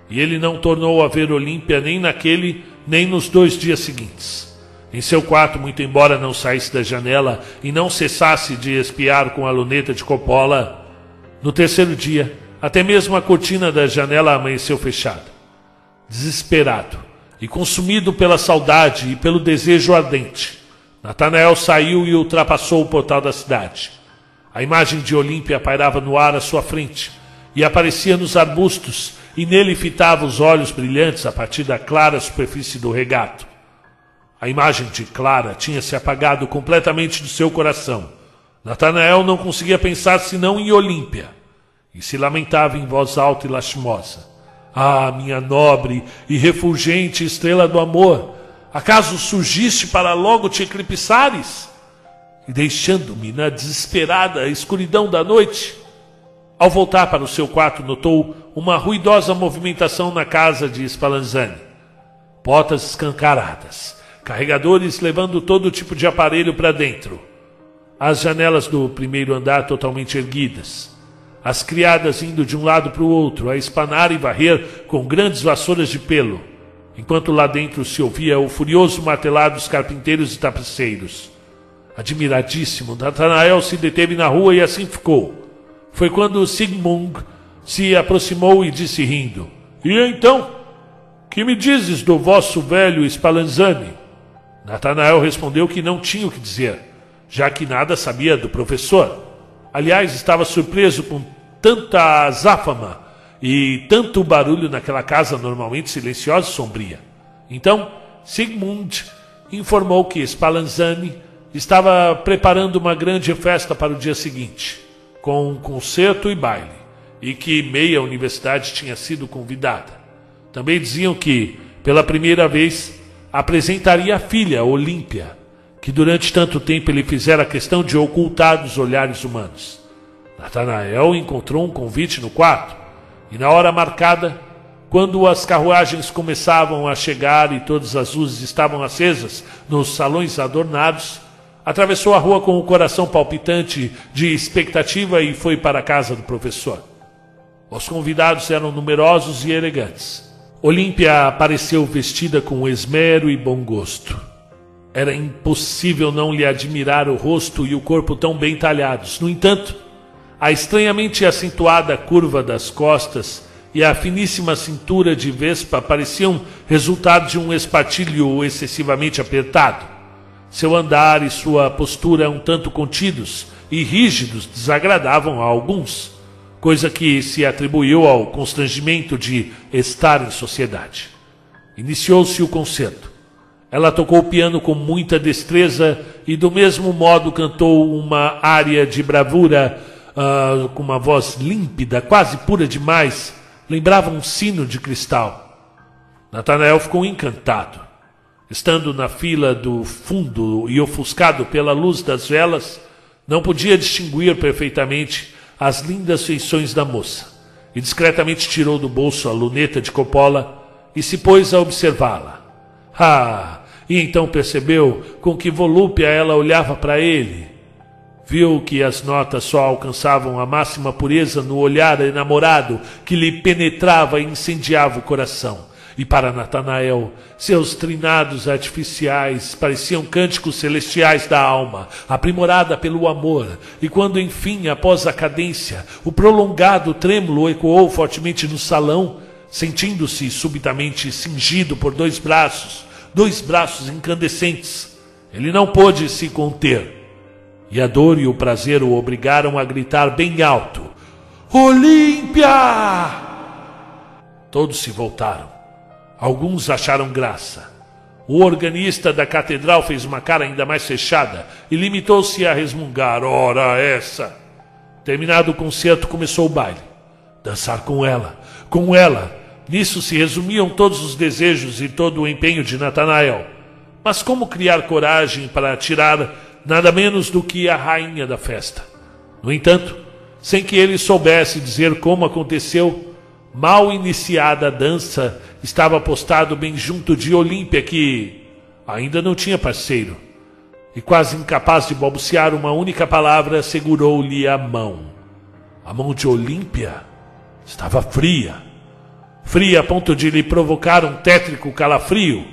e ele não tornou a ver Olímpia nem naquele nem nos dois dias seguintes. Em seu quarto, muito embora não saísse da janela e não cessasse de espiar com a luneta de Coppola, no terceiro dia, até mesmo a cortina da janela amanheceu fechada. Desesperado e consumido pela saudade e pelo desejo ardente, Natanael saiu e ultrapassou o portal da cidade. A imagem de Olímpia pairava no ar à sua frente e aparecia nos arbustos, e nele fitava os olhos brilhantes a partir da clara superfície do regato. A imagem de Clara tinha se apagado completamente do seu coração. Natanael não conseguia pensar senão em Olímpia e se lamentava em voz alta e lastimosa. Ah, minha nobre e refulgente estrela do amor, acaso surgiste para logo te eclipsares? E deixando-me na desesperada escuridão da noite? Ao voltar para o seu quarto, notou uma ruidosa movimentação na casa de Spallanzani. Portas escancaradas carregadores levando todo tipo de aparelho para dentro, as janelas do primeiro andar totalmente erguidas, as criadas indo de um lado para o outro a espanar e varrer com grandes vassouras de pelo, enquanto lá dentro se ouvia o furioso martelar dos carpinteiros e tapeceiros. Admiradíssimo, Nathanael se deteve na rua e assim ficou. Foi quando Sigmund se aproximou e disse rindo: E então? Que me dizes do vosso velho Spallanzani? Natanael respondeu que não tinha o que dizer, já que nada sabia do professor. Aliás, estava surpreso com tanta azáfama e tanto barulho naquela casa normalmente silenciosa e sombria. Então, Sigmund informou que Spallanzani estava preparando uma grande festa para o dia seguinte, com um concerto e baile, e que meia universidade tinha sido convidada. Também diziam que, pela primeira vez, apresentaria a filha, Olímpia, que durante tanto tempo ele fizera questão de ocultar dos olhares humanos. Natanael encontrou um convite no quarto, e na hora marcada, quando as carruagens começavam a chegar e todas as luzes estavam acesas nos salões adornados, atravessou a rua com o coração palpitante de expectativa e foi para a casa do professor. Os convidados eram numerosos e elegantes. Olímpia apareceu vestida com esmero e bom gosto. Era impossível não lhe admirar o rosto e o corpo tão bem talhados. No entanto, a estranhamente acentuada curva das costas e a finíssima cintura de vespa pareciam resultado de um espartilho excessivamente apertado. Seu andar e sua postura um tanto contidos e rígidos desagradavam a alguns coisa que se atribuiu ao constrangimento de estar em sociedade. Iniciou-se o concerto. Ela tocou o piano com muita destreza e, do mesmo modo, cantou uma área de bravura uh, com uma voz límpida, quase pura demais, lembrava um sino de cristal. Natanael ficou encantado. Estando na fila do fundo e ofuscado pela luz das velas, não podia distinguir perfeitamente as lindas feições da moça e discretamente tirou do bolso a luneta de Coppola e se pôs a observá-la. Ah! E então percebeu com que volúpia ela olhava para ele. Viu que as notas só alcançavam a máxima pureza no olhar enamorado que lhe penetrava e incendiava o coração. E para Natanael, seus trinados artificiais pareciam cânticos celestiais da alma, aprimorada pelo amor. E quando, enfim, após a cadência, o prolongado trêmulo ecoou fortemente no salão, sentindo-se subitamente cingido por dois braços, dois braços incandescentes, ele não pôde se conter. E a dor e o prazer o obrigaram a gritar bem alto: Olímpia! Todos se voltaram. Alguns acharam graça. O organista da catedral fez uma cara ainda mais fechada e limitou-se a resmungar: Ora, essa! Terminado o concerto, começou o baile. Dançar com ela, com ela. Nisso se resumiam todos os desejos e todo o empenho de Natanael. Mas como criar coragem para tirar nada menos do que a rainha da festa? No entanto, sem que ele soubesse dizer como aconteceu, mal iniciada a dança, estava postado bem junto de Olímpia, que ainda não tinha parceiro, e quase incapaz de balbuciar uma única palavra, segurou-lhe a mão. A mão de Olímpia estava fria, fria a ponto de lhe provocar um tétrico calafrio.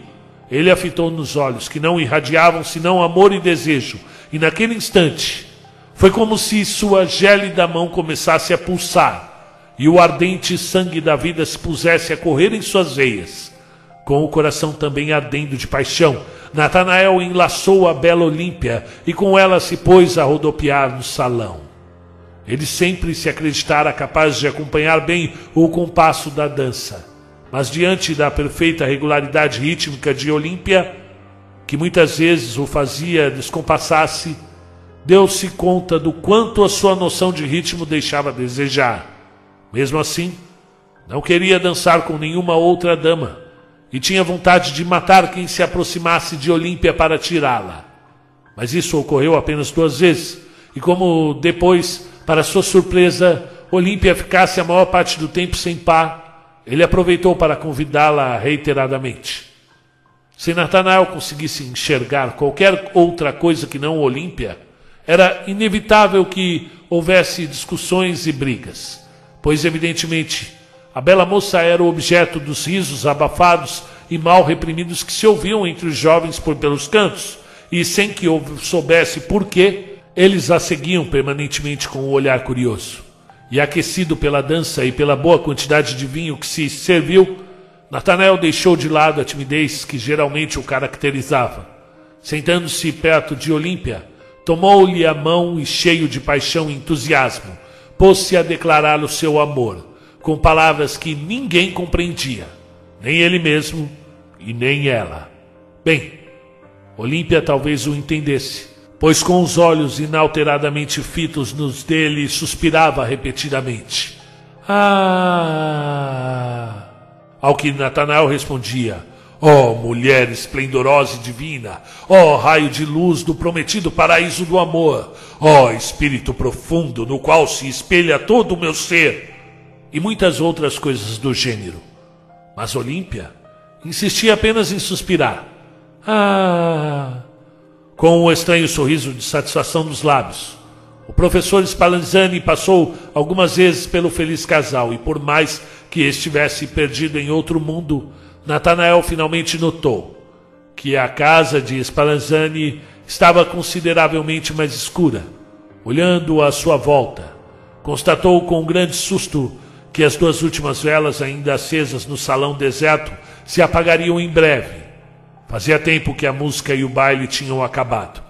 Ele a fitou nos olhos, que não irradiavam senão amor e desejo, e naquele instante foi como se sua gélida mão começasse a pulsar e o ardente sangue da vida se pusesse a correr em suas veias. Com o coração também ardendo de paixão, Natanael enlaçou a bela Olímpia e com ela se pôs a rodopiar no salão. Ele sempre se acreditara capaz de acompanhar bem o compasso da dança, mas diante da perfeita regularidade rítmica de Olímpia, que muitas vezes o fazia descompassar-se, deu-se conta do quanto a sua noção de ritmo deixava a desejar. Mesmo assim, não queria dançar com nenhuma outra dama e tinha vontade de matar quem se aproximasse de Olímpia para tirá-la. Mas isso ocorreu apenas duas vezes, e como depois, para sua surpresa, Olímpia ficasse a maior parte do tempo sem par, ele aproveitou para convidá-la reiteradamente. Se Natanael conseguisse enxergar qualquer outra coisa que não Olímpia, era inevitável que houvesse discussões e brigas, pois, evidentemente, a bela moça era o objeto dos risos abafados e mal reprimidos que se ouviam entre os jovens por pelos cantos, e sem que soubesse por quê, eles a seguiam permanentemente com o um olhar curioso. E aquecido pela dança e pela boa quantidade de vinho que se serviu, Natanael deixou de lado a timidez que geralmente o caracterizava. Sentando-se perto de Olímpia, Tomou-lhe a mão e, cheio de paixão e entusiasmo, pôs-se a declarar o seu amor, com palavras que ninguém compreendia, nem ele mesmo e nem ela. Bem, Olímpia talvez o entendesse, pois com os olhos inalteradamente fitos nos dele suspirava repetidamente. Ah! Ao que Natanael respondia: Ó oh, mulher esplendorosa e divina, ó oh, raio de luz do prometido paraíso do amor, ó oh, espírito profundo no qual se espelha todo o meu ser, e muitas outras coisas do gênero. Mas Olímpia insistia apenas em suspirar. Ah! Com um estranho sorriso de satisfação nos lábios. O professor Spallanzani passou algumas vezes pelo feliz casal e, por mais que estivesse perdido em outro mundo, Natanael finalmente notou que a casa de Spallanzani estava consideravelmente mais escura. Olhando à sua volta, constatou com um grande susto que as duas últimas velas ainda acesas no salão deserto se apagariam em breve. Fazia tempo que a música e o baile tinham acabado.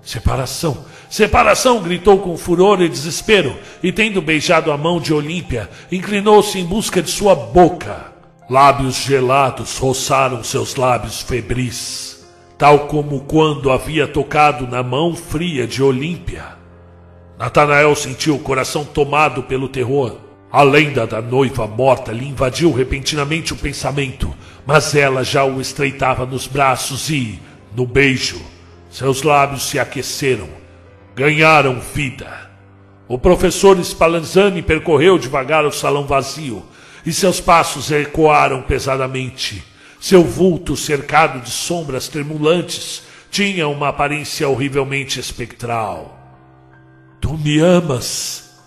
Separação! Separação! gritou com furor e desespero, e tendo beijado a mão de Olímpia, inclinou-se em busca de sua boca. Lábios gelados roçaram seus lábios febris, tal como quando havia tocado na mão fria de Olímpia. Natanael sentiu o coração tomado pelo terror. A lenda da noiva morta lhe invadiu repentinamente o pensamento, mas ela já o estreitava nos braços e, no beijo, seus lábios se aqueceram, ganharam vida. O professor Spallanzani percorreu devagar o salão vazio, e seus passos ecoaram pesadamente. Seu vulto, cercado de sombras tremulantes, tinha uma aparência horrivelmente espectral. Tu me amas.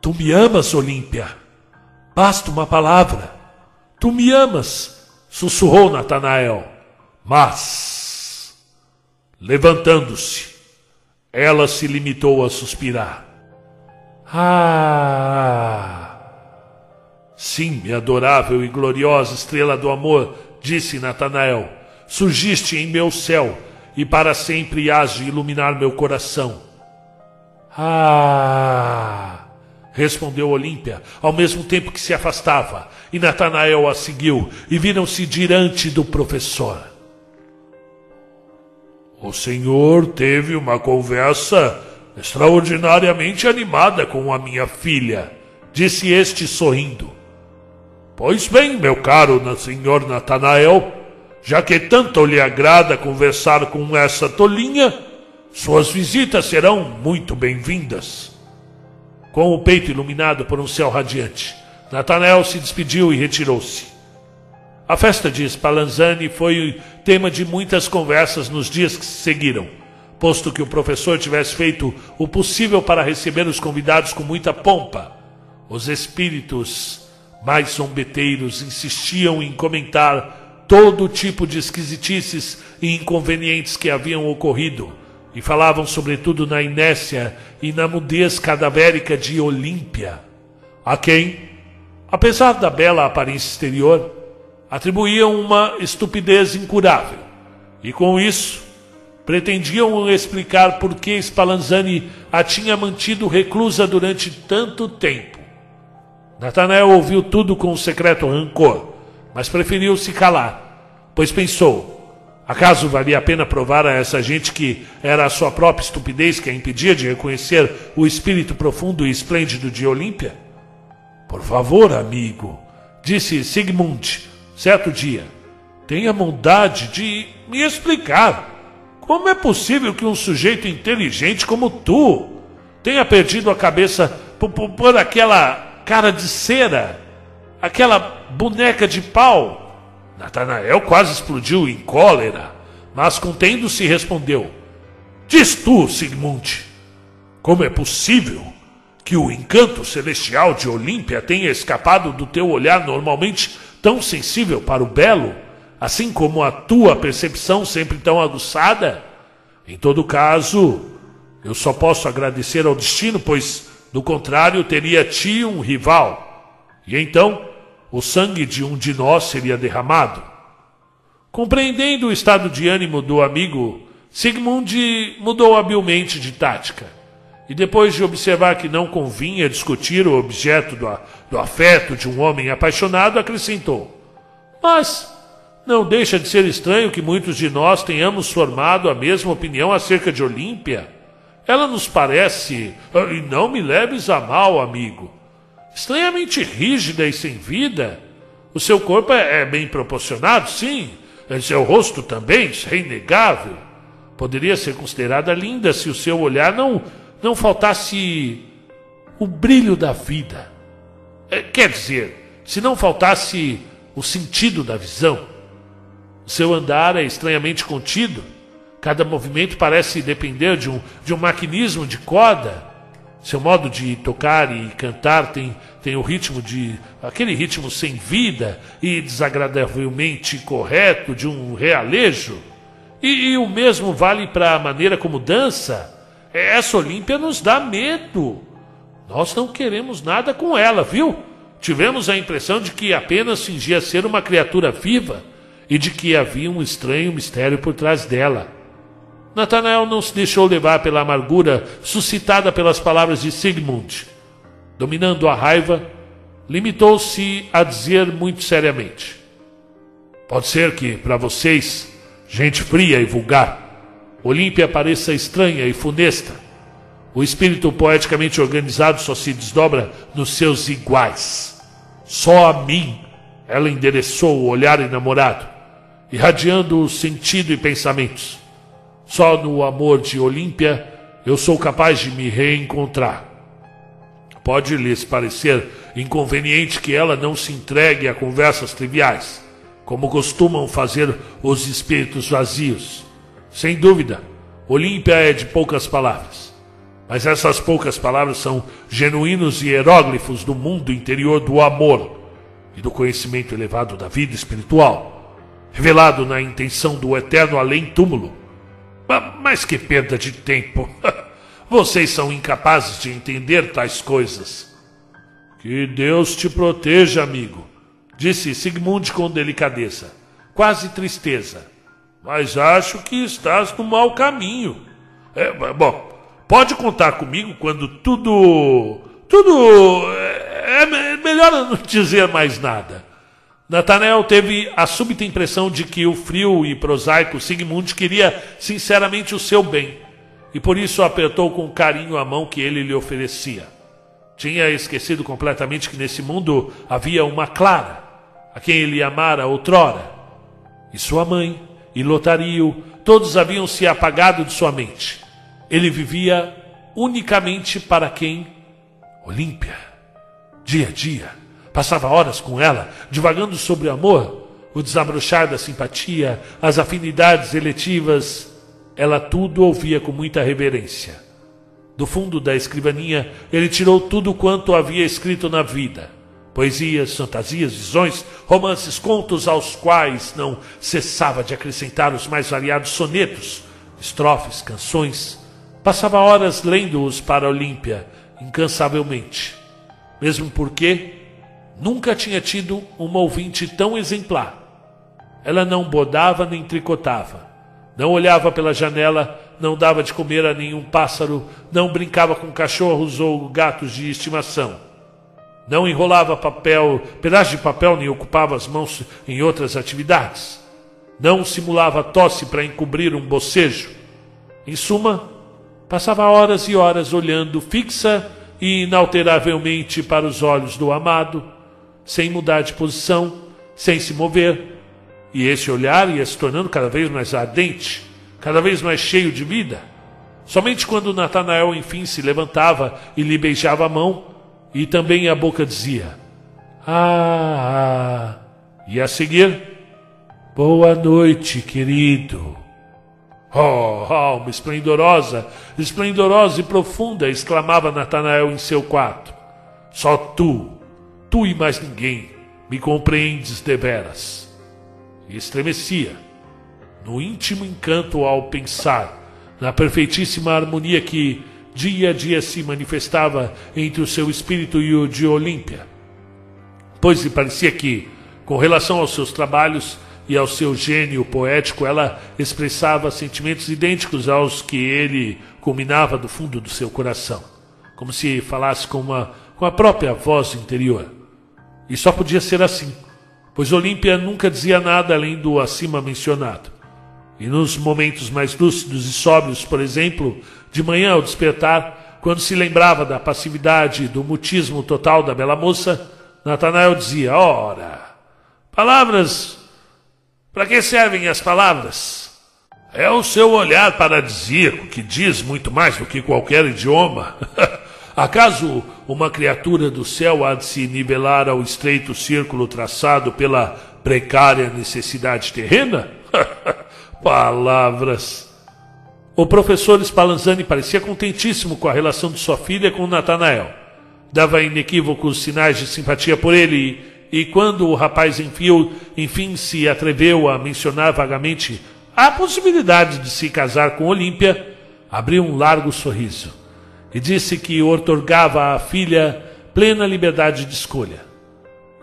Tu me amas, Olímpia. Basta uma palavra. Tu me amas, sussurrou Natanael. Mas, levantando-se, ela se limitou a suspirar. Ah! Sim, minha adorável e gloriosa estrela do amor, disse Natanael, surgiste em meu céu e para sempre hás de iluminar meu coração. Ah! respondeu Olímpia, ao mesmo tempo que se afastava, e Natanael a seguiu, e viram-se diante do professor. O senhor teve uma conversa extraordinariamente animada com a minha filha, disse este sorrindo. Pois bem, meu caro senhor Natanael, já que tanto lhe agrada conversar com essa tolinha, suas visitas serão muito bem-vindas. com o peito iluminado por um céu radiante. Natanael se despediu e retirou-se. A festa de Spallanzani foi tema de muitas conversas nos dias que se seguiram, posto que o professor tivesse feito o possível para receber os convidados com muita pompa. Os espíritos mais zombeteiros insistiam em comentar todo tipo de esquisitices e inconvenientes que haviam ocorrido, e falavam sobretudo na inércia e na mudez cadavérica de Olímpia, a quem, apesar da bela aparência exterior, atribuíam uma estupidez incurável, e com isso pretendiam explicar por que Spallanzani a tinha mantido reclusa durante tanto tempo. Natanael ouviu tudo com um secreto rancor, mas preferiu se calar, pois pensou: acaso valia a pena provar a essa gente que era a sua própria estupidez que a impedia de reconhecer o espírito profundo e esplêndido de Olímpia? Por favor, amigo, disse Sigmund, certo dia, tenha bondade de me explicar. Como é possível que um sujeito inteligente como tu tenha perdido a cabeça por, por, por aquela cara de cera, aquela boneca de pau. Natanael quase explodiu em cólera, mas contendo-se respondeu: Diz tu, Sigmund, como é possível que o encanto celestial de Olímpia tenha escapado do teu olhar normalmente tão sensível para o belo, assim como a tua percepção sempre tão aguçada? Em todo caso, eu só posso agradecer ao destino, pois do contrário, teria ti um rival, e então o sangue de um de nós seria derramado. Compreendendo o estado de ânimo do amigo, Sigmund mudou habilmente de tática. E depois de observar que não convinha discutir o objeto do, do afeto de um homem apaixonado, acrescentou: Mas não deixa de ser estranho que muitos de nós tenhamos formado a mesma opinião acerca de Olímpia. Ela nos parece, e não me leves a mal, amigo, estranhamente rígida e sem vida. O seu corpo é, é bem proporcionado, sim. Seu rosto também, isso é inegável. Poderia ser considerada linda se o seu olhar não, não faltasse o brilho da vida. É, quer dizer, se não faltasse o sentido da visão. O seu andar é estranhamente contido Cada movimento parece depender de um, de um maquinismo de corda. Seu modo de tocar e cantar tem, tem o ritmo de. aquele ritmo sem vida e desagradavelmente correto de um realejo. E, e o mesmo vale para a maneira como dança. Essa Olímpia nos dá medo. Nós não queremos nada com ela, viu? Tivemos a impressão de que apenas fingia ser uma criatura viva e de que havia um estranho mistério por trás dela. Natanael não se deixou levar pela amargura suscitada pelas palavras de Sigmund. Dominando a raiva, limitou-se a dizer muito seriamente: Pode ser que, para vocês, gente fria e vulgar, Olímpia pareça estranha e funesta. O espírito poeticamente organizado só se desdobra nos seus iguais. Só a mim ela endereçou o olhar enamorado, irradiando o sentido e pensamentos. Só no amor de Olímpia eu sou capaz de me reencontrar. Pode lhes parecer inconveniente que ela não se entregue a conversas triviais, como costumam fazer os espíritos vazios. Sem dúvida, Olímpia é de poucas palavras. Mas essas poucas palavras são genuínos hieróglifos do mundo interior do amor e do conhecimento elevado da vida espiritual, revelado na intenção do eterno além-túmulo mas que perda de tempo! Vocês são incapazes de entender tais coisas. Que Deus te proteja, amigo, disse Sigmund com delicadeza, quase tristeza. Mas acho que estás no mau caminho. É, bom, pode contar comigo quando tudo. Tudo. É, é melhor não dizer mais nada. Natanael teve a súbita impressão de que o frio e prosaico Sigmund queria sinceramente o seu bem, e por isso apertou com carinho a mão que ele lhe oferecia. Tinha esquecido completamente que nesse mundo havia uma Clara, a quem ele amara outrora. E sua mãe, e Lotario, todos haviam se apagado de sua mente. Ele vivia unicamente para quem Olímpia, dia a dia, passava horas com ela, divagando sobre o amor, o desabrochar da simpatia, as afinidades eletivas. Ela tudo ouvia com muita reverência. Do fundo da escrivaninha, ele tirou tudo quanto havia escrito na vida Poesias, fantasias, visões, romances, contos aos quais não cessava de acrescentar os mais variados sonetos, estrofes, canções. Passava horas lendo-os para Olímpia, incansavelmente. Mesmo porque nunca tinha tido uma ouvinte tão exemplar. Ela não bodava nem tricotava. Não olhava pela janela, não dava de comer a nenhum pássaro, não brincava com cachorros ou gatos de estimação não enrolava papel, pedaço de papel, nem ocupava as mãos em outras atividades. Não simulava tosse para encobrir um bocejo. Em suma, passava horas e horas olhando fixa e inalteravelmente para os olhos do amado, sem mudar de posição, sem se mover. E esse olhar ia se tornando cada vez mais ardente, cada vez mais cheio de vida. Somente quando Natanael enfim se levantava e lhe beijava a mão, e também a boca dizia: Ah, ah. E a seguir: Boa noite, querido. Oh, alma esplendorosa, esplendorosa e profunda, exclamava Natanael em seu quarto. Só tu, tu e mais ninguém, me compreendes deveras. E estremecia, no íntimo encanto ao pensar na perfeitíssima harmonia que dia a dia se manifestava entre o seu espírito e o de Olímpia, pois lhe parecia que, com relação aos seus trabalhos e ao seu gênio poético, ela expressava sentimentos idênticos aos que ele culminava do fundo do seu coração, como se falasse com, uma, com a própria voz interior. E só podia ser assim, pois Olímpia nunca dizia nada além do acima mencionado. E nos momentos mais lúcidos e sóbrios, por exemplo, de manhã ao despertar, quando se lembrava da passividade, do mutismo total da bela moça, Natanael dizia: Ora, palavras. Para que servem as palavras? É o seu olhar paradisíaco que diz muito mais do que qualquer idioma. Acaso uma criatura do céu há de se nivelar ao estreito círculo traçado pela precária necessidade terrena? Palavras. O professor Spallanzani parecia contentíssimo com a relação de sua filha com Natanael. Dava inequívocos sinais de simpatia por ele e, e quando o rapaz enfim, enfim se atreveu a mencionar vagamente a possibilidade de se casar com Olímpia, abriu um largo sorriso e disse que otorgava à filha plena liberdade de escolha.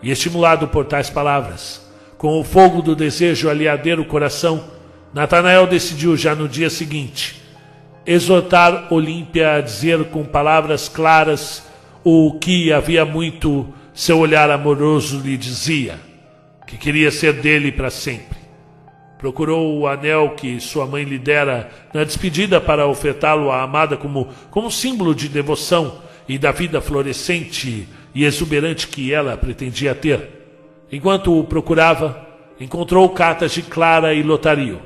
E estimulado por tais palavras, com o fogo do desejo a lhe arder o coração, Natanael decidiu já no dia seguinte exortar Olímpia a dizer com palavras claras o que havia muito seu olhar amoroso lhe dizia, que queria ser dele para sempre. Procurou o anel que sua mãe lhe dera na despedida para ofertá-lo à amada como, como símbolo de devoção e da vida florescente e exuberante que ela pretendia ter. Enquanto o procurava, encontrou cartas de Clara e Lotario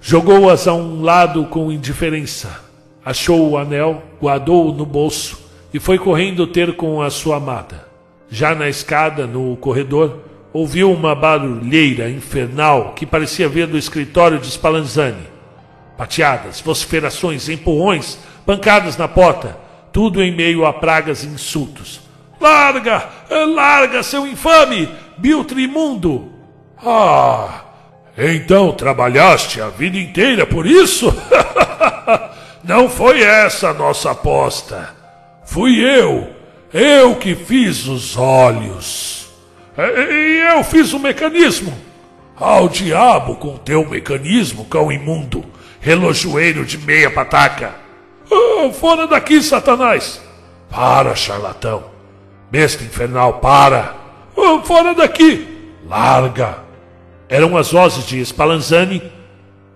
Jogou-as a um lado com indiferença. Achou o anel, guardou-o no bolso e foi correndo ter com a sua amada. Já na escada, no corredor, ouviu uma barulheira infernal que parecia vir do escritório de Spallanzani. Pateadas, vociferações, empurrões, pancadas na porta, tudo em meio a pragas e insultos. Larga! Larga, seu infame! Biltre imundo! Ah! Então trabalhaste a vida inteira por isso? Não foi essa a nossa aposta. Fui eu. Eu que fiz os olhos. E eu fiz o mecanismo. Ao diabo com teu mecanismo, cão imundo, relojoeiro de meia pataca. Oh, fora daqui, Satanás. Para, charlatão. Besta infernal, para. Oh, fora daqui. Larga eram as vozes de Spallanzani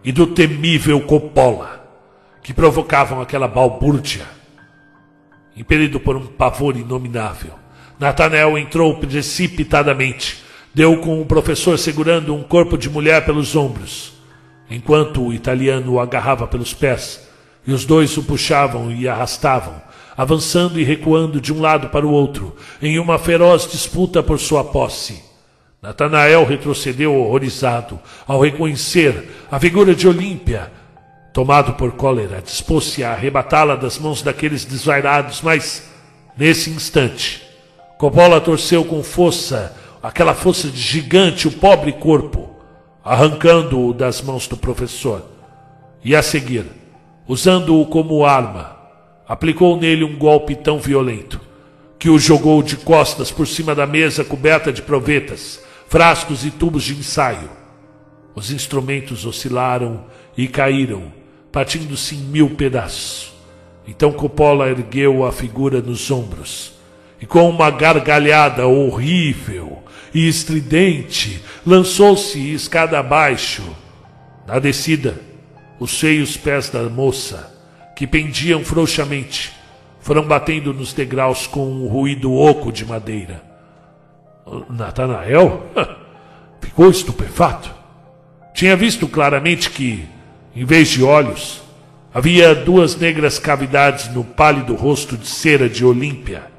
e do temível Coppola, que provocavam aquela balbúrdia. Impelido por um pavor inominável, Nathanael entrou precipitadamente, deu com o professor segurando um corpo de mulher pelos ombros, enquanto o italiano o agarrava pelos pés, e os dois o puxavam e arrastavam, avançando e recuando de um lado para o outro, em uma feroz disputa por sua posse. Natanael retrocedeu horrorizado ao reconhecer a figura de Olímpia. Tomado por cólera, dispôs-se a arrebatá-la das mãos daqueles desvairados, mas, nesse instante, Coppola torceu com força, aquela força de gigante, o pobre corpo, arrancando-o das mãos do professor. E a seguir, usando-o como arma, aplicou nele um golpe tão violento que o jogou de costas por cima da mesa coberta de provetas, frascos e tubos de ensaio. Os instrumentos oscilaram e caíram, partindo-se em mil pedaços. Então Coppola ergueu a figura nos ombros e, com uma gargalhada horrível e estridente, lançou-se escada abaixo. Na descida, os seios pés da moça, que pendiam frouxamente, foram batendo nos degraus com um ruído oco de madeira. Natanael ficou estupefato. Tinha visto claramente que, em vez de olhos, havia duas negras cavidades no pálido rosto de cera de Olímpia.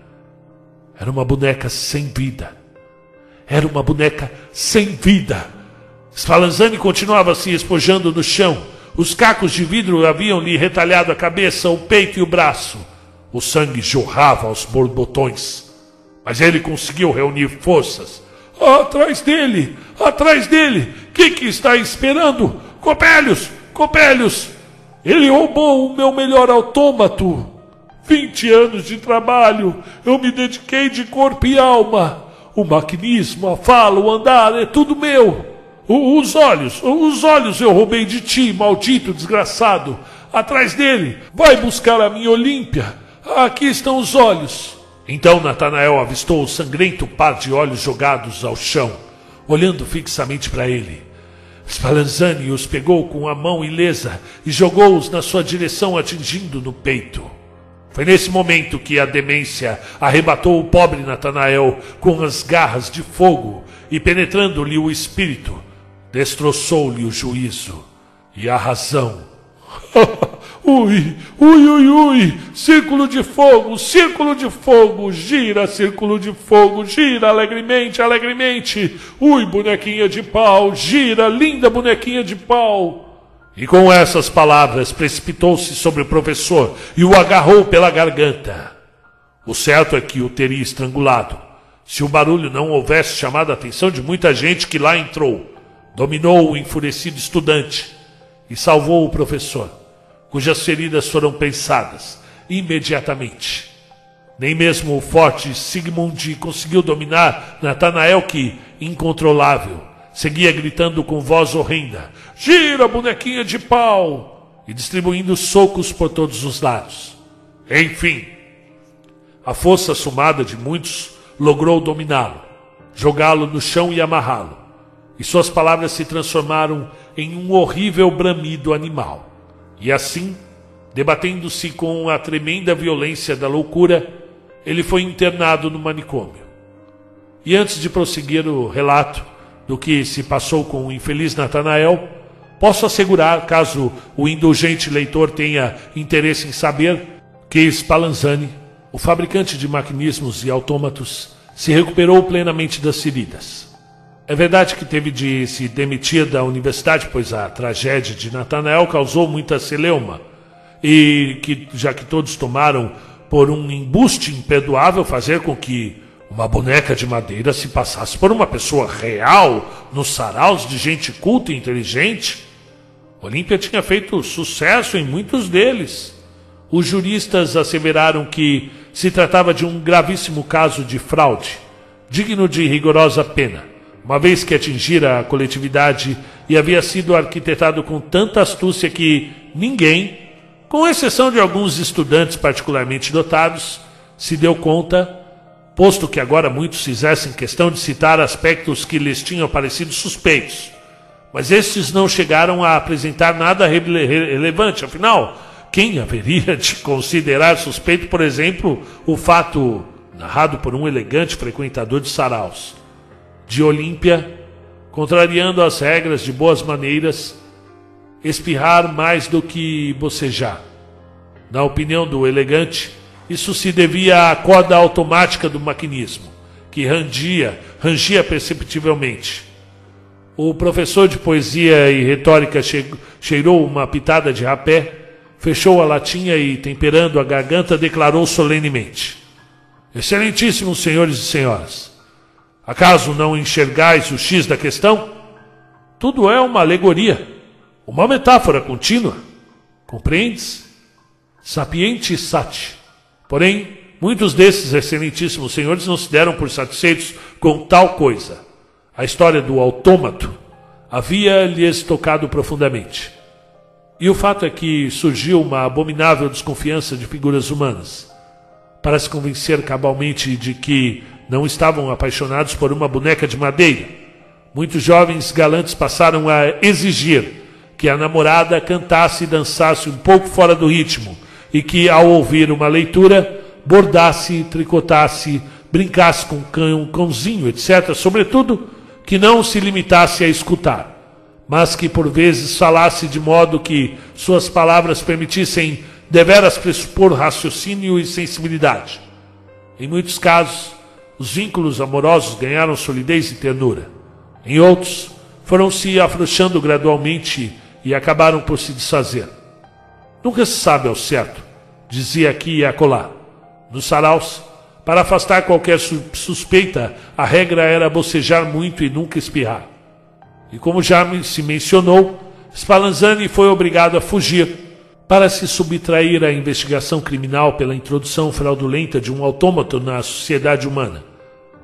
Era uma boneca sem vida. Era uma boneca sem vida. Spallanzani continuava se espojando no chão. Os cacos de vidro haviam-lhe retalhado a cabeça, o peito e o braço. O sangue jorrava aos borbotões. Mas ele conseguiu reunir forças. atrás dele! Atrás dele! Que que está esperando? Copélios! Copélios! Ele roubou o meu melhor autômato! Vinte anos de trabalho! Eu me dediquei de corpo e alma! O maquinismo, a fala, o andar, é tudo meu! Os olhos, os olhos eu roubei de ti, maldito desgraçado! Atrás dele! Vai buscar a minha Olímpia! Aqui estão os olhos! Então Natanael avistou o sangrento par de olhos jogados ao chão, olhando fixamente para ele. Spallanzani os pegou com a mão ilesa e jogou-os na sua direção, atingindo no peito. Foi nesse momento que a demência arrebatou o pobre Natanael com as garras de fogo e, penetrando-lhe o espírito, destroçou-lhe o juízo e a razão. Ui, ui, ui, ui, círculo de fogo, círculo de fogo, gira, círculo de fogo, gira alegremente, alegremente. Ui, bonequinha de pau, gira, linda bonequinha de pau. E com essas palavras precipitou-se sobre o professor e o agarrou pela garganta. O certo é que o teria estrangulado, se o barulho não houvesse chamado a atenção de muita gente que lá entrou. Dominou o enfurecido estudante e salvou o professor cujas feridas foram pensadas imediatamente. Nem mesmo o forte Sigmund conseguiu dominar Natanael, que, incontrolável, seguia gritando com voz horrenda: Gira, bonequinha de pau! e distribuindo socos por todos os lados. Enfim, a força sumada de muitos logrou dominá-lo, jogá-lo no chão e amarrá-lo, e suas palavras se transformaram em um horrível bramido animal. E assim, debatendo-se com a tremenda violência da loucura, ele foi internado no manicômio. E antes de prosseguir o relato do que se passou com o infeliz Natanael, posso assegurar, caso o indulgente leitor tenha interesse em saber, que Spallanzani, o fabricante de maquinismos e autômatos, se recuperou plenamente das feridas. É verdade que teve de se demitir da universidade, pois a tragédia de Natanael causou muita celeuma. E que, já que todos tomaram por um embuste imperdoável fazer com que uma boneca de madeira se passasse por uma pessoa real nos saraus de gente culta e inteligente, Olímpia tinha feito sucesso em muitos deles. Os juristas asseveraram que se tratava de um gravíssimo caso de fraude, digno de rigorosa pena uma vez que atingira a coletividade e havia sido arquitetado com tanta astúcia que ninguém, com exceção de alguns estudantes particularmente dotados, se deu conta, posto que agora muitos fizessem questão de citar aspectos que lhes tinham parecido suspeitos. Mas estes não chegaram a apresentar nada rele relevante, afinal, quem haveria de considerar suspeito, por exemplo, o fato narrado por um elegante frequentador de saraus? de Olímpia, contrariando as regras de boas maneiras, espirrar mais do que bocejar. Na opinião do elegante, Isso se devia à corda automática do maquinismo, que rangia, rangia perceptivelmente. O professor de poesia e retórica cheirou uma pitada de rapé, fechou a latinha e, temperando a garganta, declarou solenemente: Excelentíssimos senhores e senhoras, acaso não enxergais o X da questão? Tudo é uma alegoria, uma metáfora contínua. Compreendes? Sapiente sati. Porém, muitos desses excelentíssimos senhores não se deram por satisfeitos com tal coisa. A história do autômato havia lhes tocado profundamente. E o fato é que surgiu uma abominável desconfiança de figuras humanas. Para se convencer cabalmente de que não estavam apaixonados por uma boneca de madeira, Muitos jovens galantes passaram a exigir que a namorada cantasse e dançasse um pouco fora do ritmo e que, ao ouvir uma leitura, bordasse, tricotasse, brincasse com um cão, cãozinho, etc. Sobretudo, que não se limitasse a escutar, mas que por vezes falasse de modo que suas palavras permitissem deveras pressupor raciocínio e sensibilidade. Em muitos casos, os vínculos amorosos ganharam solidez e ternura. Em outros, foram se afrouxando gradualmente e acabaram por se desfazer. Nunca se sabe ao certo, dizia aqui e acolá. Nos saraus, para afastar qualquer suspeita, a regra era bocejar muito e nunca espirrar. E como já se mencionou, Spallanzani foi obrigado a fugir para se subtrair à investigação criminal pela introdução fraudulenta de um autômato na sociedade humana.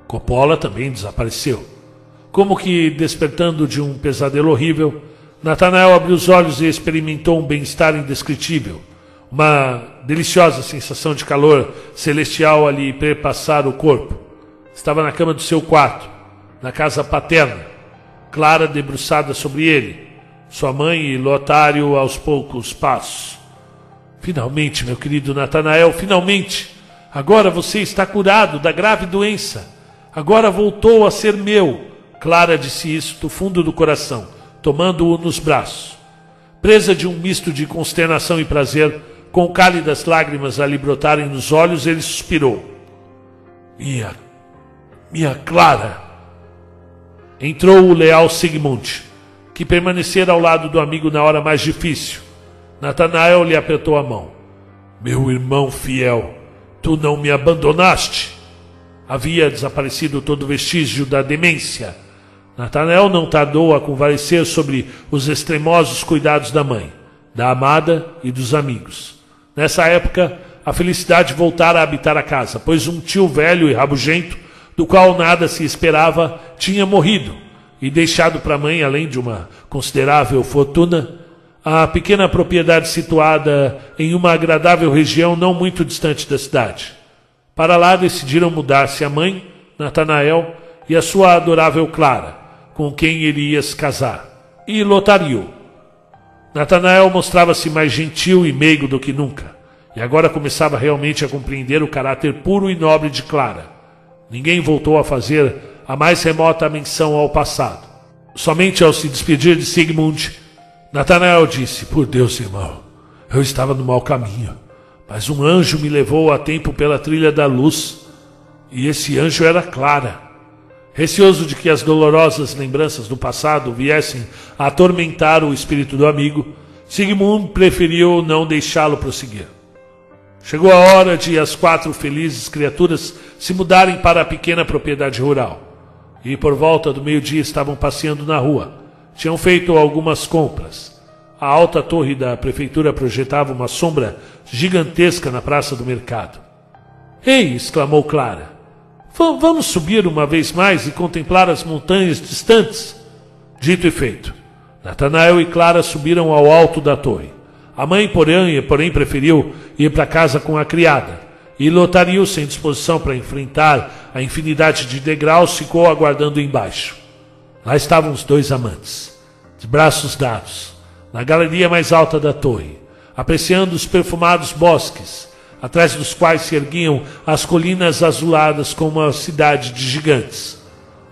Coppola também desapareceu. Como que despertando de um pesadelo horrível, Natanael abriu os olhos e experimentou um bem-estar indescritível. Uma deliciosa sensação de calor celestial ali perpassar o corpo. Estava na cama do seu quarto, na casa paterna, Clara debruçada sobre ele, sua mãe e Lotário aos poucos passos. Finalmente, meu querido Natanael, finalmente! Agora você está curado da grave doença. Agora voltou a ser meu Clara disse isso do fundo do coração, tomando-o nos braços. Presa de um misto de consternação e prazer, com cálidas lágrimas a lhe brotarem nos olhos, ele suspirou. Minha, minha Clara! Entrou o leal Sigmund, que permanecera ao lado do amigo na hora mais difícil. Natanael lhe apertou a mão. Meu irmão fiel, tu não me abandonaste. Havia desaparecido todo vestígio da demência Natanael não tardou a convalescer sobre os extremosos cuidados da mãe, da amada e dos amigos. Nessa época, a felicidade voltara a habitar a casa, pois um tio velho e rabugento, do qual nada se esperava, tinha morrido e deixado para a mãe, além de uma considerável fortuna, a pequena propriedade situada em uma agradável região não muito distante da cidade. Para lá decidiram mudar-se a mãe, Natanael, e a sua adorável Clara com quem ele ia se casar, e lotariou. Natanael mostrava-se mais gentil e meigo do que nunca, e agora começava realmente a compreender o caráter puro e nobre de Clara. Ninguém voltou a fazer a mais remota menção ao passado. Somente ao se despedir de Sigmund, Natanael disse: Por Deus, irmão, eu estava no mau caminho, mas um anjo me levou a tempo pela trilha da luz, e esse anjo era Clara. Receoso de que as dolorosas lembranças do passado viessem a atormentar o espírito do amigo, Sigmund preferiu não deixá-lo prosseguir. Chegou a hora de as quatro felizes criaturas se mudarem para a pequena propriedade rural. E por volta do meio-dia estavam passeando na rua. Tinham feito algumas compras. A alta torre da prefeitura projetava uma sombra gigantesca na praça do mercado. Ei! exclamou Clara. Vamos subir uma vez mais e contemplar as montanhas distantes? Dito e feito. Natanael e Clara subiram ao alto da torre. A mãe, porém, porém preferiu ir para casa com a criada. E Lotario, sem disposição para enfrentar a infinidade de degraus, ficou aguardando embaixo. Lá estavam os dois amantes, de braços dados, na galeria mais alta da torre, apreciando os perfumados bosques atrás dos quais se erguiam as colinas azuladas como uma cidade de gigantes.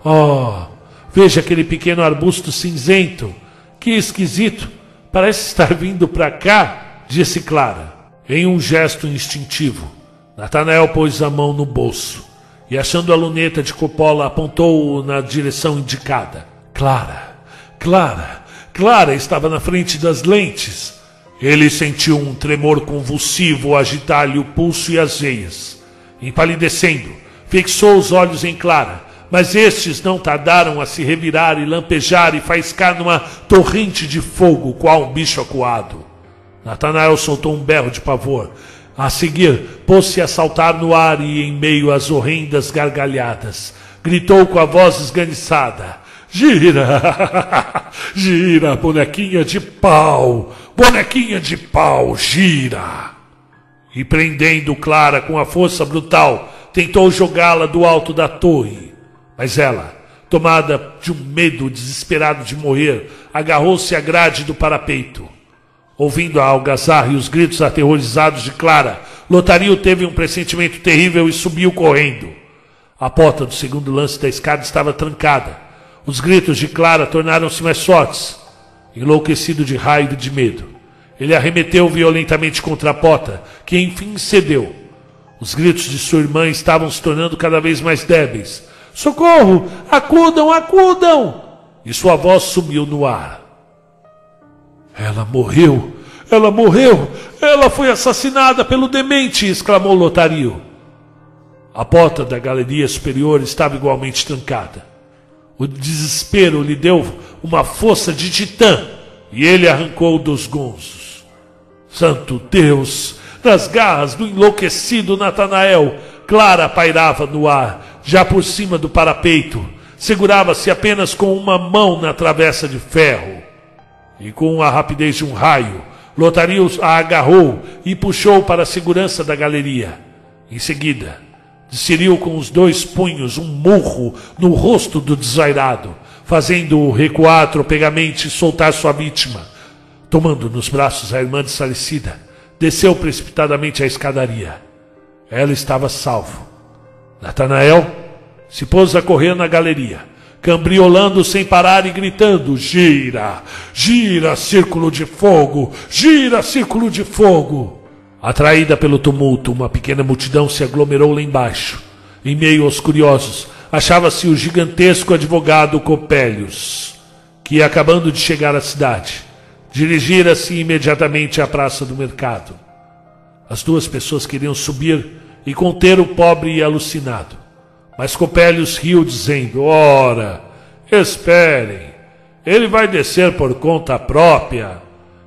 Oh, veja aquele pequeno arbusto cinzento. Que esquisito! Parece estar vindo para cá, disse Clara, em um gesto instintivo. Natanael pôs a mão no bolso e, achando a luneta de Coppola, apontou-o na direção indicada. Clara, Clara, Clara estava na frente das lentes. Ele sentiu um tremor convulsivo agitar-lhe o pulso e as veias. Empalidecendo, fixou os olhos em Clara, mas estes não tardaram a se revirar e lampejar e faiscar numa torrente de fogo, qual um bicho acuado. Natanael soltou um berro de pavor. A seguir, pôs-se a saltar no ar e, em meio às horrendas gargalhadas, gritou com a voz esganiçada: Gira! gira, bonequinha de pau! Bonequinha de pau, gira! E prendendo Clara com a força brutal, tentou jogá-la do alto da torre. Mas ela, tomada de um medo desesperado de morrer, agarrou-se à grade do parapeito. Ouvindo a algazarra e os gritos aterrorizados de Clara, Lotario teve um pressentimento terrível e subiu correndo. A porta do segundo lance da escada estava trancada. Os gritos de Clara tornaram-se mais fortes. Enlouquecido de raiva e de medo, ele arremeteu violentamente contra a porta, que enfim cedeu. Os gritos de sua irmã estavam se tornando cada vez mais débeis. Socorro! Acudam, acudam! E sua voz sumiu no ar. Ela morreu! Ela morreu! Ela foi assassinada pelo demente! exclamou Lotario. A porta da galeria superior estava igualmente trancada. O desespero lhe deu uma força de titã e ele arrancou dos gonzos. Santo Deus! Nas garras do enlouquecido Natanael, Clara pairava no ar, já por cima do parapeito. Segurava-se apenas com uma mão na travessa de ferro e com a rapidez de um raio, Lotario a agarrou e puxou para a segurança da galeria. Em seguida, desferiu com os dois punhos um murro no rosto do desairado, fazendo-o recuar tropegamente e soltar sua vítima. Tomando nos braços a irmã desfalecida, desceu precipitadamente a escadaria. Ela estava salvo. Natanael se pôs a correr na galeria cambriolando sem parar e gritando: Gira, gira, círculo de fogo, gira, círculo de fogo. Atraída pelo tumulto, uma pequena multidão se aglomerou lá embaixo. Em meio aos curiosos, achava-se o gigantesco advogado Copélios, que, acabando de chegar à cidade, dirigira-se imediatamente à praça do mercado. As duas pessoas queriam subir e conter o pobre e alucinado. Mas Copélios riu, dizendo: Ora, esperem, ele vai descer por conta própria.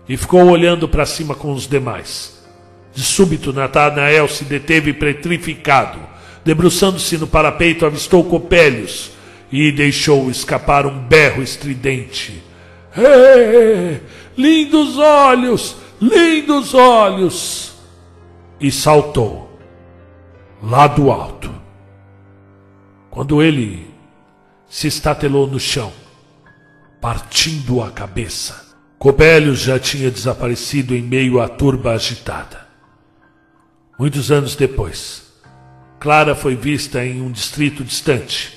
E ficou olhando para cima com os demais. De súbito, Natanael se deteve petrificado. Debruçando-se no parapeito, avistou Copélios e deixou escapar um berro estridente. Hey, lindos olhos, lindos olhos! E saltou lá do alto. Quando ele se estatelou no chão, partindo a cabeça, Cobélios já tinha desaparecido em meio à turba agitada. Muitos anos depois, Clara foi vista em um distrito distante,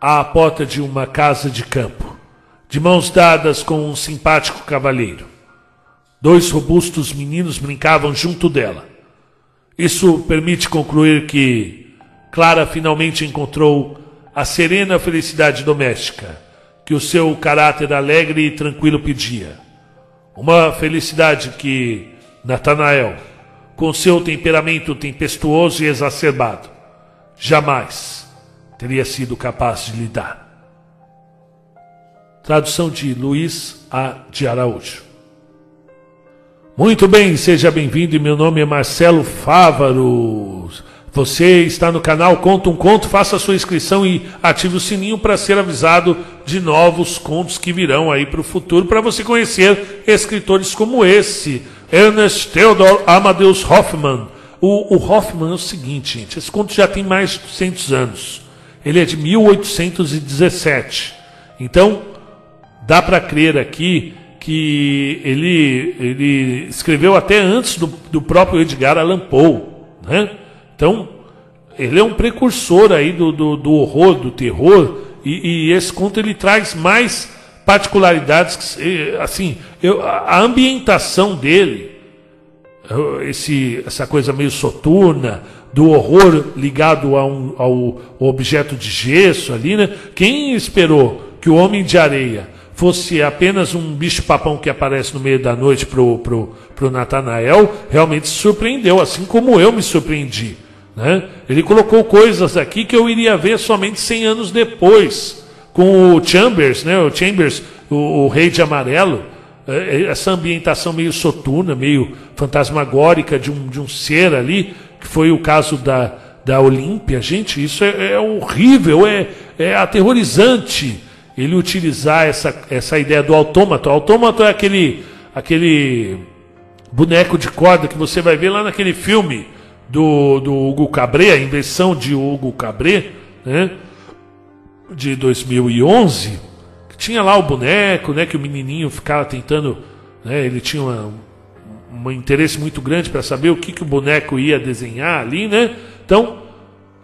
à porta de uma casa de campo, de mãos dadas com um simpático cavalheiro. Dois robustos meninos brincavam junto dela. Isso permite concluir que Clara finalmente encontrou a serena felicidade doméstica que o seu caráter alegre e tranquilo pedia. Uma felicidade que Natanael, com seu temperamento tempestuoso e exacerbado, jamais teria sido capaz de lhe dar. Tradução de Luiz A. de Araújo. Muito bem, seja bem-vindo. Meu nome é Marcelo Fávaro. Você está no canal Conta um Conto, faça sua inscrição e ative o sininho para ser avisado de novos contos que virão aí para o futuro, para você conhecer escritores como esse, Ernest Theodor Amadeus Hoffmann. O, o é o seguinte, gente, esse conto já tem mais de 200 anos. Ele é de 1817. Então, dá para crer aqui que ele, ele escreveu até antes do, do próprio Edgar Allan Poe, né? Então, ele é um precursor aí do, do, do horror, do terror, e, e, esse conto ele traz mais particularidades, assim, eu, a ambientação dele, esse, essa coisa meio soturna, do horror ligado a um, ao objeto de gesso ali, né? Quem esperou que o Homem de Areia fosse apenas um bicho-papão que aparece no meio da noite pro, pro, pro Natanael, realmente se surpreendeu, assim como eu me surpreendi. Né? Ele colocou coisas aqui que eu iria ver somente 100 anos depois, com o Chambers, né? o Chambers, o, o Rei de Amarelo, é, é, essa ambientação meio soturna, meio fantasmagórica de um, de um ser ali, que foi o caso da, da Olímpia. Gente, isso é, é horrível, é, é aterrorizante ele utilizar essa, essa ideia do autômato. O autômato é aquele, aquele boneco de corda que você vai ver lá naquele filme do, do Hugo Cabré, a invenção de Hugo Cabré, né, de 2011, que tinha lá o boneco, né, que o menininho ficava tentando, né, ele tinha uma, um interesse muito grande para saber o que, que o boneco ia desenhar ali, né? Então,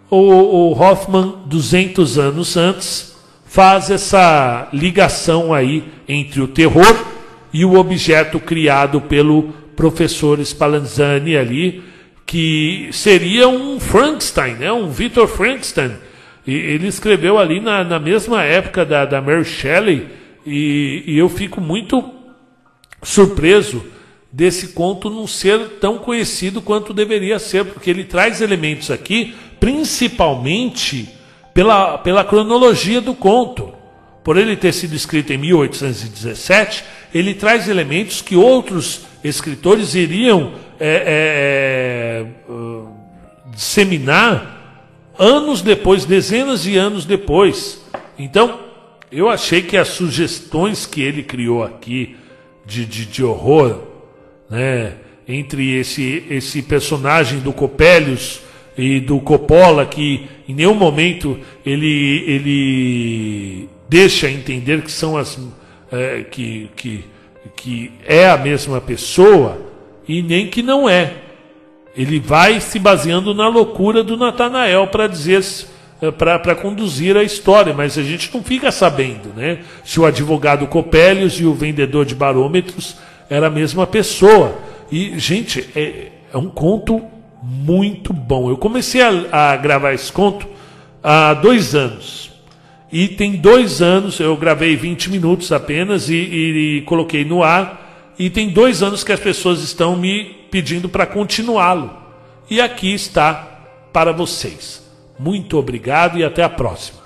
o, o Hoffman, 200 anos antes, faz essa ligação aí entre o terror e o objeto criado pelo professor Spallanzani ali, que seria um Frankenstein, né? um Victor Frankenstein. E ele escreveu ali na, na mesma época da, da Mary Shelley, e, e eu fico muito surpreso desse conto não ser tão conhecido quanto deveria ser, porque ele traz elementos aqui, principalmente pela, pela cronologia do conto. Por ele ter sido escrito em 1817, ele traz elementos que outros escritores iriam é, é, é, disseminar anos depois, dezenas de anos depois. Então, eu achei que as sugestões que ele criou aqui de, de, de horror, né, entre esse, esse personagem do Copélios e do Coppola, que em nenhum momento ele, ele deixa entender que são as é, que, que, que é a mesma pessoa e nem que não é. Ele vai se baseando na loucura do Natanael para dizer é, para conduzir a história, mas a gente não fica sabendo, né? Se o advogado Copélios e o vendedor de barômetros era a mesma pessoa. E, gente, é, é um conto muito bom. Eu comecei a, a, gravar esse conto há dois anos. E tem dois anos, eu gravei 20 minutos apenas e, e, e coloquei no ar. E tem dois anos que as pessoas estão me pedindo para continuá-lo. E aqui está para vocês. Muito obrigado e até a próxima.